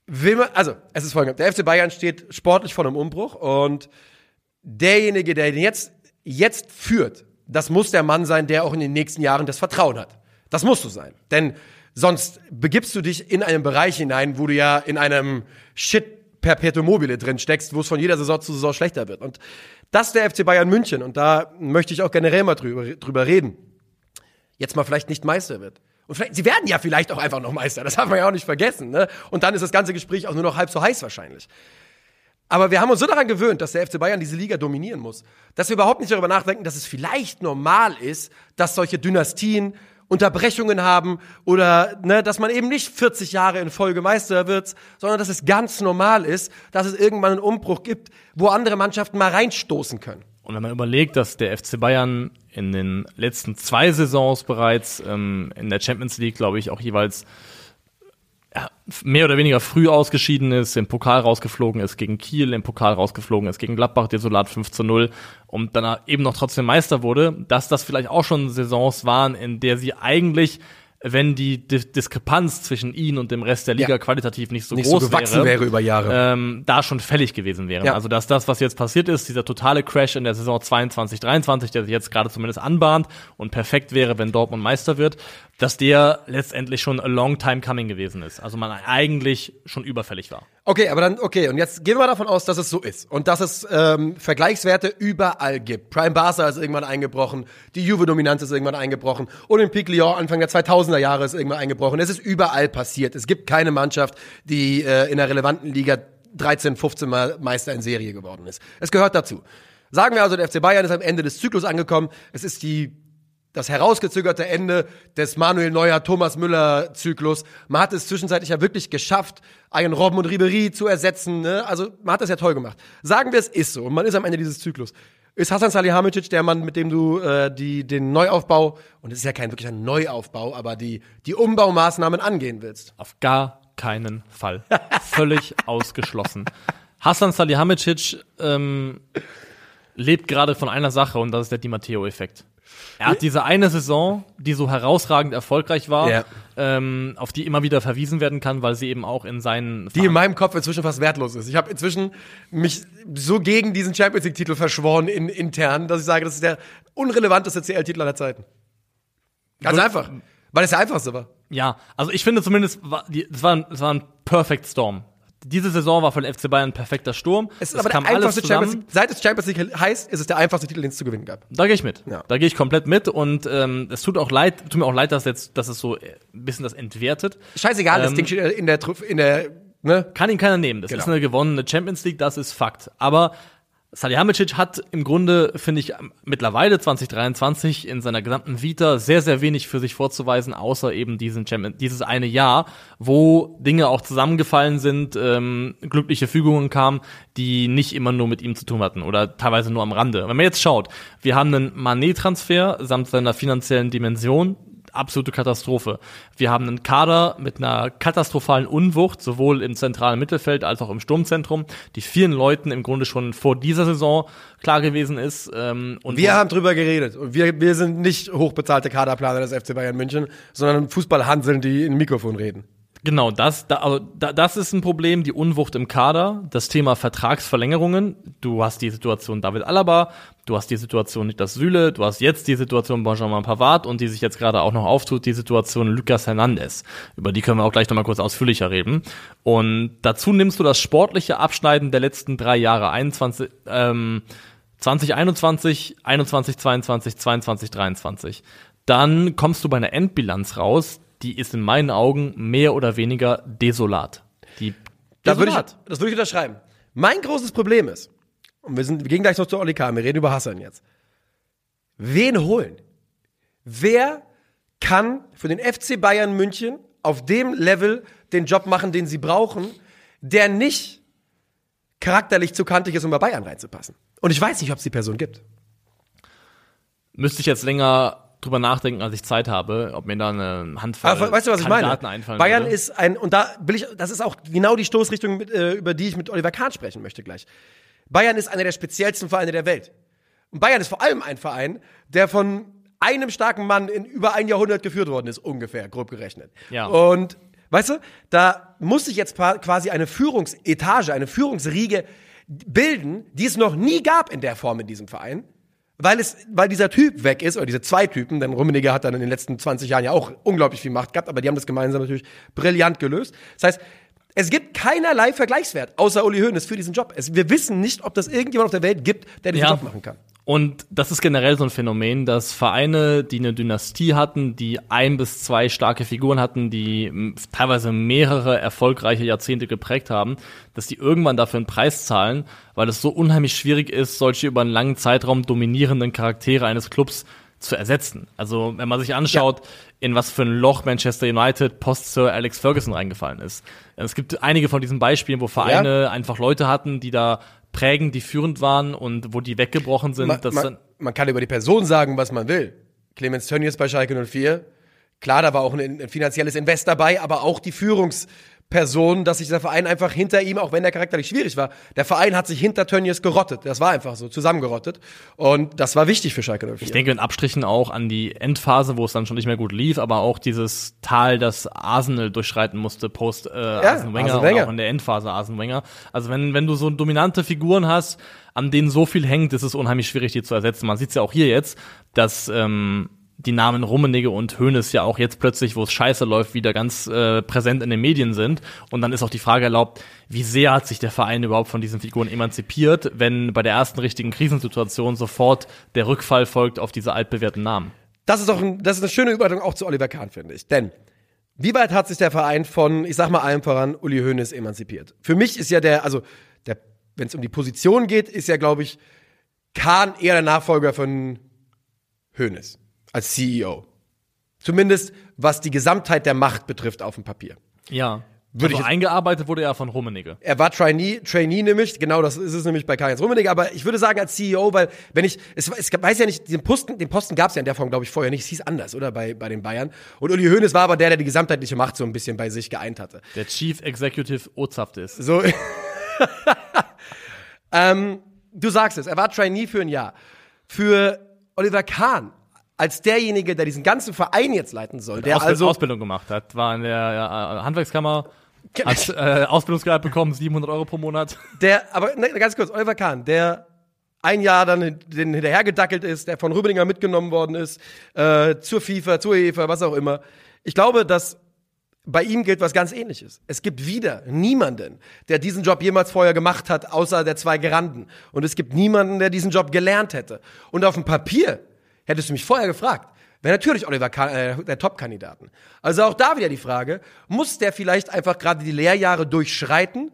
Speaker 2: will man, also, es ist folgendes, der FC Bayern steht sportlich vor einem Umbruch und derjenige, der ihn jetzt, jetzt führt, das muss der Mann sein, der auch in den nächsten Jahren das Vertrauen hat. Das musst du sein. Denn sonst begibst du dich in einen Bereich hinein, wo du ja in einem Shit Perpetuum mobile drin steckst, wo es von jeder Saison zu Saison schlechter wird. Und das der FC Bayern München. Und da möchte ich auch generell mal drüber, drüber reden. Jetzt mal vielleicht nicht Meister wird. Und vielleicht, sie werden ja vielleicht auch einfach noch Meister. Das darf man ja auch nicht vergessen. Ne? Und dann ist das ganze Gespräch auch nur noch halb so heiß wahrscheinlich. Aber wir haben uns so daran gewöhnt, dass der FC Bayern diese Liga dominieren muss, dass wir überhaupt nicht darüber nachdenken, dass es vielleicht normal ist, dass solche Dynastien Unterbrechungen haben oder ne, dass man eben nicht 40 Jahre in Folge Meister wird, sondern dass es ganz normal ist, dass es irgendwann einen Umbruch gibt, wo andere Mannschaften mal reinstoßen können.
Speaker 3: Und wenn man überlegt, dass der FC Bayern in den letzten zwei Saisons bereits ähm, in der Champions League, glaube ich, auch jeweils mehr oder weniger früh ausgeschieden ist, im Pokal rausgeflogen ist gegen Kiel, im Pokal rausgeflogen ist gegen Gladbach, desolat 5 zu 0 und dann eben noch trotzdem Meister wurde, dass das vielleicht auch schon Saisons waren, in der sie eigentlich wenn die Di Diskrepanz zwischen ihnen und dem Rest der Liga
Speaker 2: Ja.
Speaker 3: qualitativ nicht so
Speaker 2: Nicht so
Speaker 3: groß
Speaker 2: gewachsen
Speaker 3: wäre,
Speaker 2: wäre über Jahre.
Speaker 3: ähm, da schon fällig gewesen wären.
Speaker 2: Ja.
Speaker 3: Also dass das, was jetzt passiert ist, dieser totale Crash in der Saison 22, 23, der sich jetzt gerade zumindest anbahnt und perfekt wäre, wenn Dortmund Meister wird, dass der letztendlich schon a long time coming gewesen ist. Also man eigentlich schon überfällig war.
Speaker 2: Okay, aber dann, okay, und jetzt gehen wir mal davon aus, dass es so ist und dass es ähm, Vergleichswerte überall gibt. Prime Barca ist irgendwann eingebrochen, die Juve-Dominanz ist irgendwann eingebrochen, Olympique Lyon Anfang der 2000er Jahre ist irgendwann eingebrochen. Es ist überall passiert. Es gibt keine Mannschaft, die äh, in der relevanten Liga 13, 15 Mal Meister in Serie geworden ist. Es gehört dazu. Sagen wir also, der FC Bayern ist am Ende des Zyklus angekommen. Es ist die das herausgezögerte Ende des Manuel Neuer, Thomas Müller Zyklus. Man hat es zwischenzeitlich ja wirklich geschafft, einen Robben und Ribery zu ersetzen. Ne? Also man hat das ja toll gemacht. Sagen wir, es ist so und man ist am Ende dieses Zyklus. Ist Hasan Salihamidzic der Mann, mit dem du äh, die, den Neuaufbau, und es ist ja kein wirklicher Neuaufbau, aber die, die Umbaumaßnahmen angehen willst?
Speaker 3: Auf gar keinen Fall. Völlig ausgeschlossen. Hasan Salihamidzic ähm, lebt gerade von einer Sache und das ist der Di Matteo-Effekt. Er hat diese eine Saison, die so herausragend erfolgreich war,
Speaker 2: Ja.
Speaker 3: ähm, auf die immer wieder verwiesen werden kann, weil sie eben auch in seinen
Speaker 2: Die in meinem Kopf inzwischen fast wertlos ist. Ich habe inzwischen mich so gegen diesen Champions League-Titel verschworen in, intern, dass ich sage, das ist der unrelevanteste CL-Titel aller Zeiten. Ganz
Speaker 3: Gut.
Speaker 2: einfach. Weil es der einfachste war.
Speaker 3: Ja, also ich finde zumindest, es war, es war ein Perfect Storm. Diese Saison war den FC Bayern ein perfekter Sturm.
Speaker 2: Es ist aber der einfachste Champions League. Seit es Champions League heißt, ist es der einfachste Titel, den es zu gewinnen gab.
Speaker 3: Da gehe ich mit.
Speaker 2: Ja.
Speaker 3: Da gehe ich komplett mit und ähm, es tut auch leid, tut mir auch leid, dass jetzt, dass es so ein bisschen das entwertet.
Speaker 2: Scheißegal, das
Speaker 3: Ähm,
Speaker 2: Ding steht in der, in der, ne?
Speaker 3: Kann ihn keiner nehmen. Das
Speaker 2: Genau.
Speaker 3: ist eine gewonnene Champions League, das ist Fakt. Aber Salihamidzic hat im Grunde, finde ich, mittlerweile 2023 in seiner gesamten Vita sehr, sehr wenig für sich vorzuweisen, außer eben diesen Champion, dieses eine Jahr, wo Dinge auch zusammengefallen sind, ähm, glückliche Fügungen kamen, die nicht immer nur mit ihm zu tun hatten oder teilweise nur am Rande. Wenn man jetzt schaut, wir haben einen Manet-Transfer samt seiner finanziellen Dimension, absolute Katastrophe. Wir haben einen Kader mit einer katastrophalen Unwucht, sowohl im zentralen Mittelfeld als auch im Sturmzentrum, die vielen Leuten im Grunde schon vor dieser Saison klar gewesen ist. Ähm, und
Speaker 2: Wir haben drüber geredet. Und wir, wir sind nicht hochbezahlte Kaderplaner des FC Bayern München, sondern Fußballhanseln, die in Mikrofon reden.
Speaker 3: Genau, das, da, also, da, das ist ein Problem, die Unwucht im Kader, das Thema Vertragsverlängerungen. Du hast die Situation David Alaba, du hast die Situation Niklas Süle, du hast jetzt die Situation Benjamin Pavard und die sich jetzt gerade auch noch auftut, die Situation Lucas Hernandez. Über die können wir auch gleich nochmal kurz ausführlicher reden. Und dazu nimmst du das sportliche Abschneiden der letzten drei Jahre, 21, ähm, 2021, 21, 22, 22, 23. Dann kommst du bei einer Endbilanz raus, die ist in meinen Augen mehr oder weniger desolat. Die
Speaker 2: Da würde ich, das würde ich unterschreiben. Mein großes Problem ist, und wir, sind, wir gehen gleich noch zu Oli Kahn, wir reden über Hassan jetzt. Wen holen? Wer kann für den FC Bayern München auf dem Level den Job machen, den sie brauchen, der nicht charakterlich zu kantig ist, um bei Bayern reinzupassen? Und ich weiß nicht, ob es die Person gibt.
Speaker 3: Müsste ich jetzt länger drüber nachdenken, als ich Zeit habe, ob mir da eine Handvoll
Speaker 2: Aber weißt du, was ich meine?
Speaker 3: Einfallen
Speaker 2: Bayern
Speaker 3: würde.
Speaker 2: ist ein, und da will ich, das ist auch genau die Stoßrichtung, mit, äh, über die ich mit Oliver Kahn sprechen möchte gleich. Bayern ist einer der speziellsten Vereine der Welt. Und Bayern ist vor allem ein Verein, der von einem starken Mann in über ein Jahrhundert geführt worden ist, ungefähr, grob gerechnet.
Speaker 3: Ja.
Speaker 2: Und weißt du, da muss sich jetzt quasi eine Führungsetage, eine Führungsriege bilden, die es noch nie gab in der Form in diesem Verein. Weil, es, weil dieser Typ weg ist, oder diese zwei Typen, denn Rummenigge hat dann in den letzten 20 Jahren ja auch unglaublich viel Macht gehabt, aber die haben das gemeinsam natürlich brillant gelöst. Das heißt, es gibt keinerlei Vergleichswert, außer Uli Hoeneß für diesen Job. Es, wir wissen nicht, ob das irgendjemand auf der Welt gibt, der diesen
Speaker 3: Ja.
Speaker 2: Job machen kann.
Speaker 3: Und das ist generell so ein Phänomen, dass Vereine, die eine Dynastie hatten, die ein bis zwei starke Figuren hatten, die teilweise mehrere erfolgreiche Jahrzehnte geprägt haben, dass die irgendwann dafür einen Preis zahlen, weil es so unheimlich schwierig ist, solche über einen langen Zeitraum dominierenden Charaktere eines Clubs zu ersetzen. Also wenn man sich anschaut, in was für ein Loch Manchester United post Sir Alex Ferguson reingefallen ist. Es gibt einige von diesen Beispielen, wo Vereine einfach Leute hatten, die da prägend, die führend waren und wo die weggebrochen sind.
Speaker 2: Man, man, man kann über die Person sagen, was man will. Clemens Tönnies bei Schalke 04. Klar, da war auch ein, ein finanzielles Invest dabei, aber auch die Führungsperson, dass sich der Verein einfach hinter ihm, auch wenn der charakterlich schwierig war, der Verein hat sich hinter Tönnies gerottet. Das war einfach so, zusammengerottet. Und das war wichtig für Schalke 04.
Speaker 3: ich denke in Abstrichen auch an die Endphase, wo es dann schon nicht mehr gut lief, aber auch dieses Tal, das Arsenal durchschreiten musste, post äh, Arsene Wenger,
Speaker 2: Arsene Wenger.
Speaker 3: und auch in der Endphase Arsene Wenger. Also wenn, wenn du so dominante Figuren hast, an denen so viel hängt, ist es unheimlich schwierig, die zu ersetzen. Man sieht es ja auch hier jetzt, dass ähm, die Namen Rummenigge und Hoeneß ja auch jetzt plötzlich, wo es scheiße läuft, wieder ganz äh, präsent in den Medien sind. Und dann ist auch die Frage erlaubt, wie sehr hat sich der Verein überhaupt von diesen Figuren emanzipiert, wenn bei der ersten richtigen Krisensituation sofort der Rückfall folgt auf diese altbewährten Namen.
Speaker 2: Das ist doch ein, das ist eine schöne Überleitung auch zu Oliver Kahn, finde ich. Denn wie weit hat sich der Verein von, ich sag mal allem voran, Uli Hoeneß emanzipiert? Für mich ist ja der, also der, wenn es um die Position geht, ist ja, glaube ich, Kahn eher der Nachfolger von Hoeneß. Als CEO. Zumindest was die Gesamtheit der Macht betrifft auf dem Papier.
Speaker 3: Ja.
Speaker 2: Würde
Speaker 3: also
Speaker 2: ich-
Speaker 3: eingearbeitet wurde er von Rummenigge.
Speaker 2: Er war Trainee, Trainee nämlich, genau das ist es nämlich bei Karl-Heinz Rummenigge, aber ich würde sagen als CEO, weil wenn ich, es, es weiß ja nicht, den Posten, den Posten gab es ja in der Form, glaube ich, vorher nicht, es hieß anders, oder, bei, bei den Bayern. Und Uli Hoeneß war aber der, der die gesamtheitliche Macht so ein bisschen bei sich geeint hatte.
Speaker 3: Der Chief Executive Ozaft ist.
Speaker 2: So. ähm, du sagst es, er war Trainee für ein Jahr. Für Oliver Kahn, als derjenige, der diesen ganzen Verein jetzt leiten soll, der
Speaker 3: Ausbild
Speaker 2: also
Speaker 3: Ausbildung gemacht hat, war in der äh, Handwerkskammer, hat äh, Ausbildungsgehalt bekommen, 700 Euro pro Monat.
Speaker 2: Der, aber ne, ganz kurz, Oliver Kahn, der ein Jahr dann den hinterhergedackelt ist, der von Rübelinger mitgenommen worden ist, äh, zur FIFA, zur UEFA, was auch immer. Ich glaube, dass bei ihm gilt was ganz ähnliches. Es gibt wieder niemanden, der diesen Job jemals vorher gemacht hat, außer der zwei Geranden. Und es gibt niemanden, der diesen Job gelernt hätte. Und auf dem Papier hättest du mich vorher gefragt, wäre natürlich Oliver Kahn äh, der Top-Kandidaten. Also auch da wieder die Frage, muss der vielleicht einfach gerade die Lehrjahre durchschreiten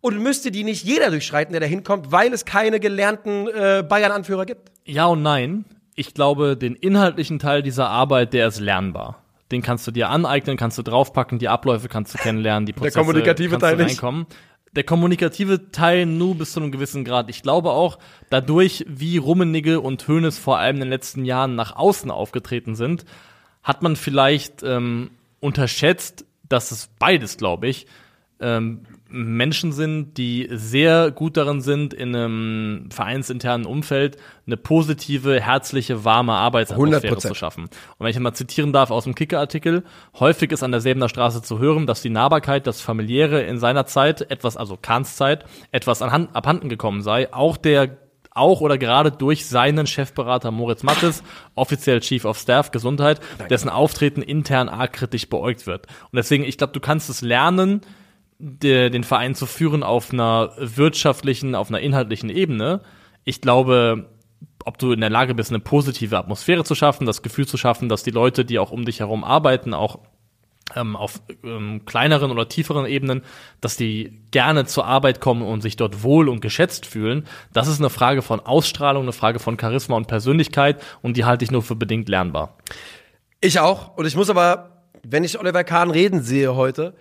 Speaker 2: und müsste die nicht jeder durchschreiten, der da hinkommt, weil es keine gelernten äh, Bayern-Anführer gibt?
Speaker 3: Ja und nein. Ich glaube, den inhaltlichen Teil dieser Arbeit, der ist lernbar. Den kannst du dir aneignen, kannst du draufpacken, die Abläufe kannst du kennenlernen, die Prozesse
Speaker 2: kommunikative
Speaker 3: kannst
Speaker 2: Teil
Speaker 3: du
Speaker 2: nicht.
Speaker 3: Der kommunikative Teil nur bis zu einem gewissen Grad. Ich glaube auch, dadurch, wie Rummenigge und Hoeneß vor allem in den letzten Jahren nach außen aufgetreten sind, hat man vielleicht ähm, unterschätzt, dass es beides, glaube ich, ähm, Menschen sind, die sehr gut darin sind, in einem vereinsinternen Umfeld eine positive, herzliche, warme Arbeitsatmosphäre
Speaker 2: 100%.
Speaker 3: zu schaffen. Und wenn ich mal zitieren darf aus dem Kicker-Artikel, häufig ist an der Säbener Straße zu hören, dass die Nahbarkeit, das Familiäre in seiner Zeit etwas, also Kahns Zeit, etwas anhand, abhanden gekommen sei. Auch der auch oder gerade durch seinen Chefberater Moritz Mattes, offiziell Chief of Staff Gesundheit, dessen Auftreten intern arg kritisch beäugt wird. Und deswegen, ich glaube, du kannst es lernen, de, den Verein zu führen auf einer wirtschaftlichen, auf einer inhaltlichen Ebene. Ich glaube, ob du in der Lage bist, eine positive Atmosphäre zu schaffen, das Gefühl zu schaffen, dass die Leute, die auch um dich herum arbeiten, auch ähm, auf ähm, kleineren oder tieferen Ebenen, dass die gerne zur Arbeit kommen und sich dort wohl und geschätzt fühlen. Das ist eine Frage von Ausstrahlung, eine Frage von Charisma und Persönlichkeit und die halte ich nur für bedingt lernbar.
Speaker 2: Ich auch. Und ich muss aber, wenn ich Oliver Kahn reden sehe heute,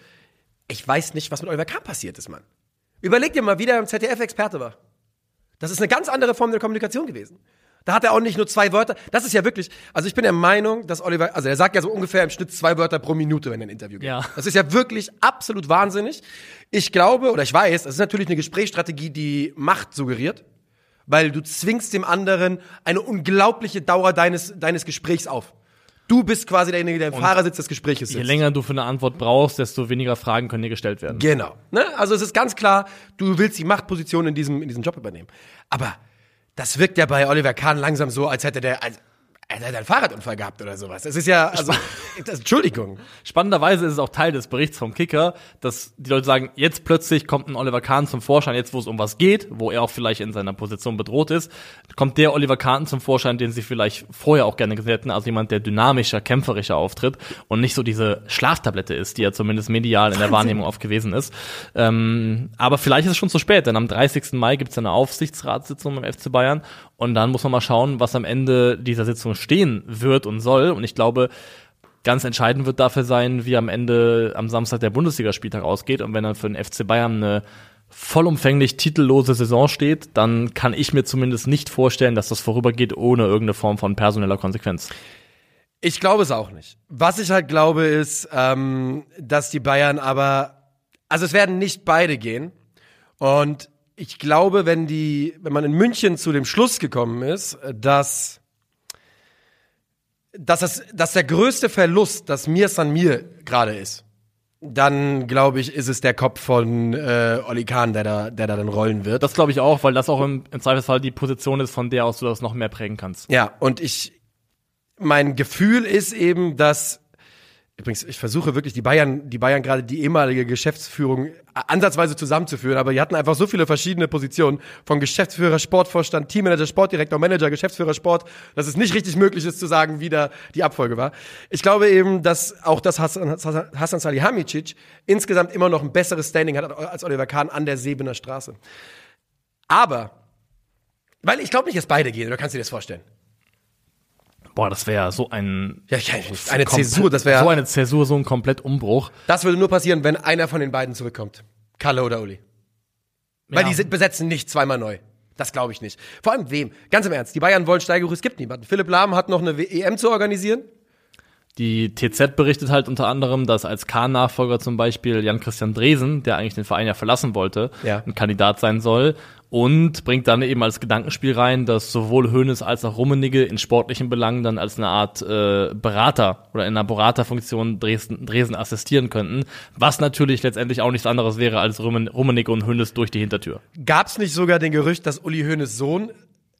Speaker 2: ich weiß nicht, was mit Oliver Kahn passiert ist, Mann. Überleg dir mal, wie der im ZDF Experte war. Das ist eine ganz andere Form der Kommunikation gewesen. Da hat er auch nicht nur zwei Wörter. Das ist ja wirklich, also ich bin der Meinung, dass Oliver, also er sagt ja so ungefähr im Schnitt zwei Wörter pro Minute, wenn er ein Interview gibt.
Speaker 3: Ja.
Speaker 2: Das ist ja wirklich absolut wahnsinnig. Ich glaube, oder ich weiß, das ist natürlich eine Gesprächsstrategie, die Macht suggeriert, weil du zwingst dem anderen eine unglaubliche Dauer deines, deines Gesprächs auf. Du bist quasi derjenige, der im Fahrersitz des Gesprächs sitzt.
Speaker 3: Je länger du für eine Antwort brauchst, desto weniger Fragen können dir gestellt werden.
Speaker 2: Genau. Ne? Also es ist ganz klar, du willst die Machtposition in diesem, in diesem Job übernehmen. Aber das wirkt ja bei Oliver Kahn langsam so, als hätte der, als, er einen Fahrradunfall gehabt oder sowas. Das ist ja, also, das, Entschuldigung.
Speaker 3: Spannenderweise ist es auch Teil des Berichts vom Kicker, dass die Leute sagen, jetzt plötzlich kommt ein Oliver Kahn zum Vorschein, jetzt wo es um was geht, wo er auch vielleicht in seiner Position bedroht ist, kommt der Oliver Kahn zum Vorschein, den sie vielleicht vorher auch gerne gesehen hätten, also jemand, der dynamischer, kämpferischer auftritt und nicht so diese Schlaftablette ist, die er zumindest medial in der Wahrnehmung oft gewesen ist. Ähm, aber vielleicht ist es schon zu spät, denn am 30. Mai gibt es eine Aufsichtsratssitzung beim FC Bayern und dann muss man mal schauen, was am Ende dieser Sitzung stehen wird und soll. Und ich glaube, Ganz entscheidend wird dafür sein, wie am Ende am Samstag der Bundesligaspieltag ausgeht. Und wenn dann für den FC Bayern eine vollumfänglich titellose Saison steht, dann kann ich mir zumindest nicht vorstellen, dass das vorübergeht ohne irgendeine Form von personeller Konsequenz.
Speaker 2: Ich glaube es auch nicht. Was ich halt glaube, ist, ähm, dass die Bayern aber, also es werden nicht beide gehen. Und ich glaube, wenn die, wenn man in München zu dem Schluss gekommen ist, dass, dass, das, dass der größte Verlust, das Mir San Mir gerade ist, dann glaube ich, ist es der Kopf von äh, Oli Kahn, der da, der da dann rollen wird.
Speaker 3: Das glaube ich auch, weil das auch im, im Zweifelsfall die Position ist, von der aus du das noch mehr prägen kannst.
Speaker 2: Ja, und ich, mein Gefühl ist eben, dass, übrigens, ich versuche wirklich die Bayern, die Bayern gerade die ehemalige Geschäftsführung ansatzweise zusammenzuführen, aber die hatten einfach so viele verschiedene Positionen, von Geschäftsführer, Sportvorstand, Teammanager, Sportdirektor, Manager, Geschäftsführer, Sport, dass es nicht richtig möglich ist zu sagen, wie da die Abfolge war. Ich glaube eben, dass auch das Hassan, Hassan Salihamidzic insgesamt immer noch ein besseres Standing hat als Oliver Kahn an der Sebener Straße. Aber, weil ich glaube nicht, dass beide gehen, oder kannst du dir das vorstellen?
Speaker 3: Boah, das wäre so ein
Speaker 2: Ja, ich, eine Zäsur, das wäre.
Speaker 3: so eine Zäsur, so ein komplett Umbruch.
Speaker 2: das würde nur passieren, wenn einer von den beiden zurückkommt. Kalle oder Uli. Weil
Speaker 3: Ja.
Speaker 2: die sind, besetzen nicht zweimal neu. Das glaube ich nicht. Vor allem wem? Ganz im Ernst, die Bayern wollen Steigerung, es gibt niemanden. Philipp Lahm hat noch eine EM zu organisieren.
Speaker 3: Die TZ berichtet halt unter anderem, dass als K-Nachfolger zum Beispiel Jan-Christian Dresen, der eigentlich den Verein ja verlassen wollte,
Speaker 2: Ja.
Speaker 3: ein Kandidat sein soll und bringt dann eben als Gedankenspiel rein, dass sowohl Hoeneß als auch Rummenigge in sportlichen Belangen dann als eine Art äh, Berater oder in einer Beraterfunktion Dresden, Dresen assistieren könnten, was natürlich letztendlich auch nichts anderes wäre als Rummen, Rummenigge und Hoeneß durch die Hintertür.
Speaker 2: Gab es nicht sogar den Gerücht, dass Uli Hoeneß Sohn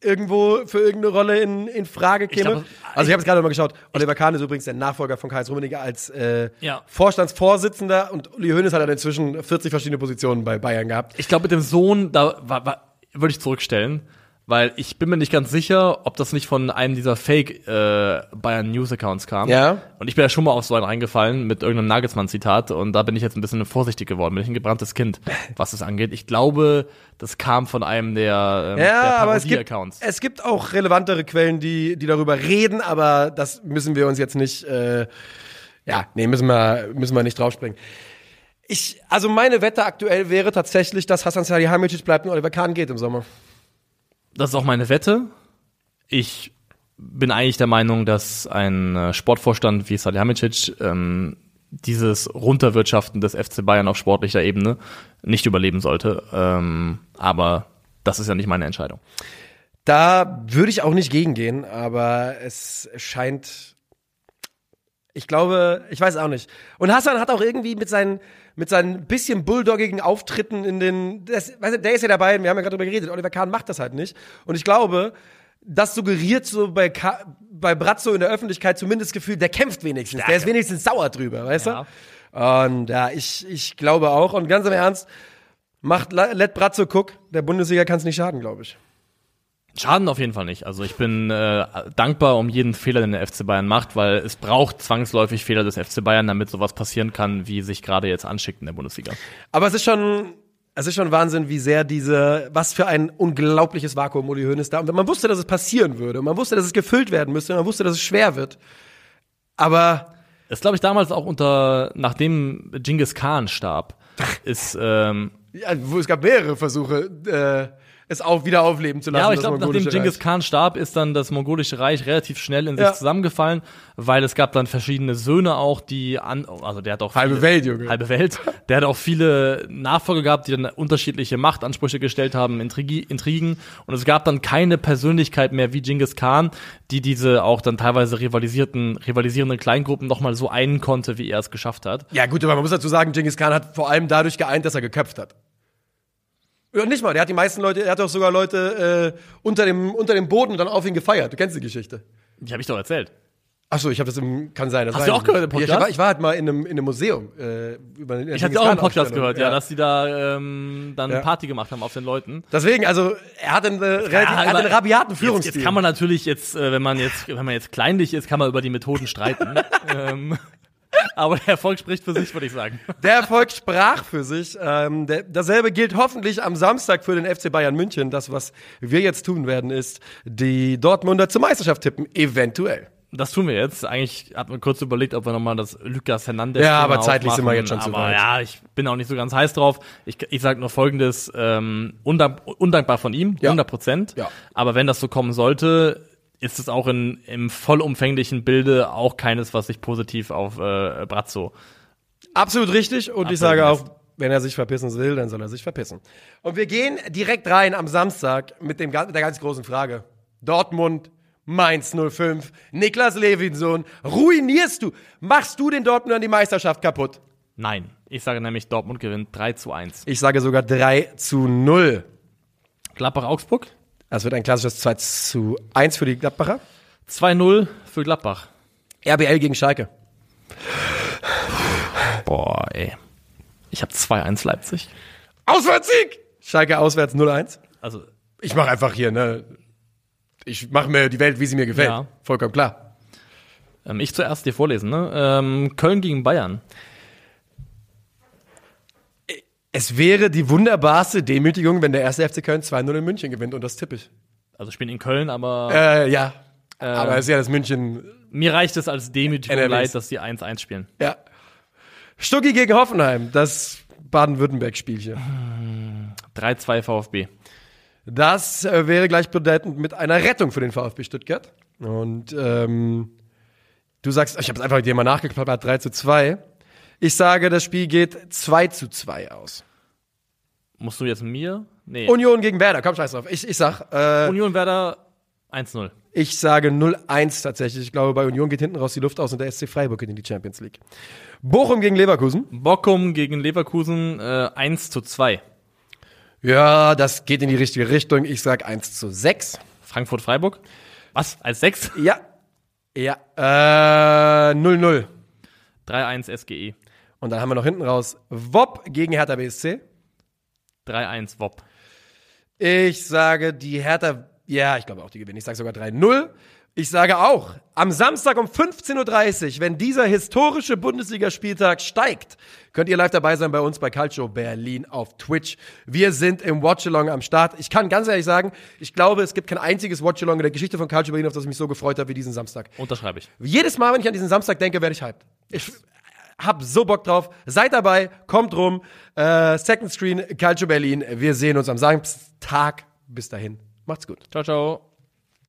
Speaker 2: irgendwo für irgendeine Rolle in, in Frage käme?
Speaker 3: glaube,
Speaker 2: also ich habe es gerade mal geschaut. Oliver Kahn ist übrigens der Nachfolger von Karl Rummenigge als äh,
Speaker 3: Ja.
Speaker 2: Vorstandsvorsitzender und Uli Hoeneß hat dann inzwischen 40 verschiedene Positionen bei Bayern gehabt.
Speaker 3: Ich glaube, mit dem Sohn, da war, war, würde ich zurückstellen, weil ich bin mir nicht ganz sicher, ob das nicht von einem dieser Fake äh, Bayern News Accounts kam.
Speaker 2: Ja.
Speaker 3: Und ich bin ja schon mal auf so einen reingefallen mit irgendeinem Nagelsmann-Zitat und da bin ich jetzt ein bisschen vorsichtig geworden, bin ich ein gebranntes Kind, was das angeht. Ich glaube, das kam von einem der, ähm, der
Speaker 2: Ja, aber es gibt, es gibt auch relevantere Quellen, die, die darüber reden, aber das müssen wir uns jetzt nicht, äh, ja, nee, müssen wir, müssen wir nicht draufspringen. Ich, also meine Wette aktuell wäre tatsächlich, dass Hasan Salihamidzic bleibt und Oliver Kahn geht im Sommer.
Speaker 3: Das ist auch meine Wette. Ich bin eigentlich der Meinung, dass ein äh, Sportvorstand wie Salihamidzic ähm, dieses Runterwirtschaften des FC Bayern auf sportlicher Ebene nicht überleben sollte. Ähm, aber das ist ja nicht meine Entscheidung.
Speaker 2: Da würde ich auch nicht gegengehen, aber es scheint. Ich glaube, ich weiß auch nicht. Und Hassan hat auch irgendwie mit seinen, mit seinen bisschen bulldoggigen Auftritten in den. Das, weißt du, der ist ja dabei, wir haben ja gerade darüber geredet, Oliver Kahn macht das halt nicht. Und ich glaube, das suggeriert so bei, Ka bei Brazzo in der Öffentlichkeit zumindest Gefühl, der kämpft wenigstens. Der ist wenigstens sauer drüber, weißt
Speaker 3: Ja.
Speaker 2: du? Und ja, ich, ich glaube auch. Und ganz im Ernst, macht, let Brazzo guck, der Bundesliga kann es nicht schaden, glaube ich.
Speaker 3: Schaden auf jeden Fall nicht. Also ich bin äh, dankbar um jeden Fehler, den der FC Bayern macht, weil es braucht zwangsläufig Fehler des FC Bayern, damit sowas passieren kann, wie sich gerade jetzt anschickt in der Bundesliga.
Speaker 2: Aber es ist schon, es ist schon Wahnsinn, wie sehr diese, was für ein unglaubliches Vakuum Uli Hoeneß da. Und man wusste, dass es passieren würde. Man wusste, dass es gefüllt werden müsste. Man wusste, dass es schwer wird. Aber
Speaker 3: Das glaube ich damals auch unter, nachdem Genghis Khan starb, ist ähm,
Speaker 2: ja, wo- es gab mehrere Versuche, äh, es auch wieder aufleben zu lassen.
Speaker 3: Ja, aber ich glaube, nachdem Genghis. Khan starb, ist dann das mongolische Reich relativ schnell in sich
Speaker 2: Ja.
Speaker 3: zusammengefallen, weil es gab dann verschiedene Söhne auch, die an, also der hat auch
Speaker 2: Halbe
Speaker 3: viele,
Speaker 2: Welt, Junge.
Speaker 3: halbe Welt. Der hat auch viele Nachfolger gehabt, die dann unterschiedliche Machtansprüche gestellt haben, Intrigi, Intrigen. Und es gab dann keine Persönlichkeit mehr wie Genghis Khan, die diese auch dann teilweise rivalisierten, rivalisierenden Kleingruppen nochmal so einen konnte, wie er es geschafft hat.
Speaker 2: Ja, gut, aber man muss dazu sagen, Genghis Khan hat vor allem dadurch geeint, dass er geköpft hat. Ja, nicht mal, der hat die meisten Leute, er hat auch sogar Leute äh, unter, dem, unter dem Boden dann auf ihn gefeiert. Du kennst die Geschichte.
Speaker 3: Die habe ich doch erzählt.
Speaker 2: Ach so, ich habe das im, kann sein. Das
Speaker 3: Hast du auch gehört im
Speaker 2: Ja, ich,
Speaker 3: Podcast?
Speaker 2: war, ich war halt mal in einem, in einem Museum. Äh, über eine
Speaker 3: Ich hatte auch im Podcast gehört, ja, dass die da ähm, dann
Speaker 2: Ja.
Speaker 3: Party gemacht haben auf den Leuten.
Speaker 2: Deswegen, also er hat einen, äh, relativ, er hat einen rabiaten
Speaker 3: Jetzt,
Speaker 2: Führungsstil.
Speaker 3: jetzt kann man natürlich jetzt, äh, wenn man jetzt, wenn man jetzt kleinlich ist, kann man über die Methoden streiten. ähm, aber der Erfolg spricht für sich, würde ich sagen.
Speaker 2: Der Erfolg sprach für sich. Ähm, der, dasselbe gilt hoffentlich am Samstag für den FC Bayern München. Das, was wir jetzt tun werden, ist die Dortmunder zur Meisterschaft tippen. Eventuell.
Speaker 3: Das tun wir jetzt. Eigentlich hat man kurz überlegt, ob wir nochmal das Lucas Hernandez.
Speaker 2: Ja, aber zeitlich sind wir jetzt schon zu
Speaker 3: aber
Speaker 2: weit.
Speaker 3: Ja, ich bin auch nicht so ganz heiß drauf. Ich, ich sage nur Folgendes: ähm, undank, undankbar von ihm,
Speaker 2: Ja.
Speaker 3: 100 Prozent.
Speaker 2: Ja.
Speaker 3: Aber wenn das so kommen sollte, ist es auch in, im vollumfänglichen Bilde auch keines, was sich positiv auf äh, Brazzo
Speaker 2: Absolut richtig. Und ich sage auch, wenn er sich verpissen will, dann soll er sich verpissen. Und wir gehen direkt rein am Samstag mit, dem, mit der ganz großen Frage. Dortmund, Mainz 05, Niklas Levinson, ruinierst du, machst du den Dortmundern die Meisterschaft kaputt?
Speaker 3: Nein. Ich sage nämlich, Dortmund gewinnt 3 zu 1.
Speaker 2: Ich sage sogar 3 zu 0.
Speaker 3: Gladbach-Augsburg?
Speaker 2: Das wird ein klassisches 2 zu 1 für die Gladbacher.
Speaker 3: 2-0 für Gladbach.
Speaker 2: RBL gegen Schalke.
Speaker 3: Boah, ey. Ich habe 2-1 Leipzig.
Speaker 2: Auswärtssieg! Schalke auswärts 0-1.
Speaker 3: Also,
Speaker 2: Ich mache einfach hier, ne? Ich mache mir die Welt, wie sie mir gefällt.
Speaker 3: Ja.
Speaker 2: Vollkommen klar.
Speaker 3: ähm, ich zuerst dir vorlesen, ne? Ähm, Köln gegen Bayern.
Speaker 2: Es wäre die wunderbarste Demütigung, wenn der erste FC Köln 2-0 in München gewinnt und das tippe ich.
Speaker 3: Also spielen in Köln, aber
Speaker 2: Äh, ja. Aber es ist ja das München,
Speaker 3: Mir reicht es als Demütigung
Speaker 2: NRWs.
Speaker 3: leid, dass die 1-1 spielen.
Speaker 2: ja. Stucki gegen Hoffenheim, das Baden-Württemberg-Spielchen.
Speaker 3: 3-2 VfB.
Speaker 2: Das äh, wäre gleichbedeutend mit einer Rettung für den VfB Stuttgart. Und ähm, du sagst, ich habe es einfach dir mal nachgeklappert, 3 zu 2. Ich sage, das Spiel geht 2 zu 2 aus.
Speaker 3: Musst du jetzt mir? Nee.
Speaker 2: Union gegen Werder, komm, scheiß drauf. Ich, ich sag, äh,
Speaker 3: Union Werder 1-0.
Speaker 2: ich sage 0-1 tatsächlich. Ich glaube, bei Union geht hinten raus die Luft aus und der SC Freiburg geht in die Champions League. Bochum gegen Leverkusen.
Speaker 3: Bockum gegen Leverkusen äh, 1 zu 2.
Speaker 2: Ja, das geht in die richtige Richtung. Ich sag 1 zu 6.
Speaker 3: Frankfurt-Freiburg. Was? Als 6?
Speaker 2: Ja. Ja. Äh, 0-0.
Speaker 3: 3-1 SGE.
Speaker 2: Und dann haben wir noch hinten raus Wop gegen Hertha BSC.
Speaker 3: 3-1 WOP.
Speaker 2: Ich sage, die Hertha, ja, ich glaube auch, die gewinnen. Ich sage sogar 3-0. Ich sage auch, am Samstag um 15.30 Uhr, wenn dieser historische Bundesligaspieltag steigt, könnt ihr live dabei sein bei uns bei Calcio Berlin auf Twitch. Wir sind im Watchalong am Start. Ich kann ganz ehrlich sagen, ich glaube, es gibt kein einziges Watchalong in der Geschichte von Calcio Berlin, auf das ich mich so gefreut habe wie diesen Samstag.
Speaker 3: Unterschreibe ich.
Speaker 2: Jedes Mal, wenn ich an diesen Samstag denke, werde ich hyped. Ich hab so Bock drauf. Seid dabei, kommt rum. Äh, Second Screen, Calcio Berlin. Wir sehen uns am Samstag. Bis dahin. Macht's gut.
Speaker 3: Ciao, ciao.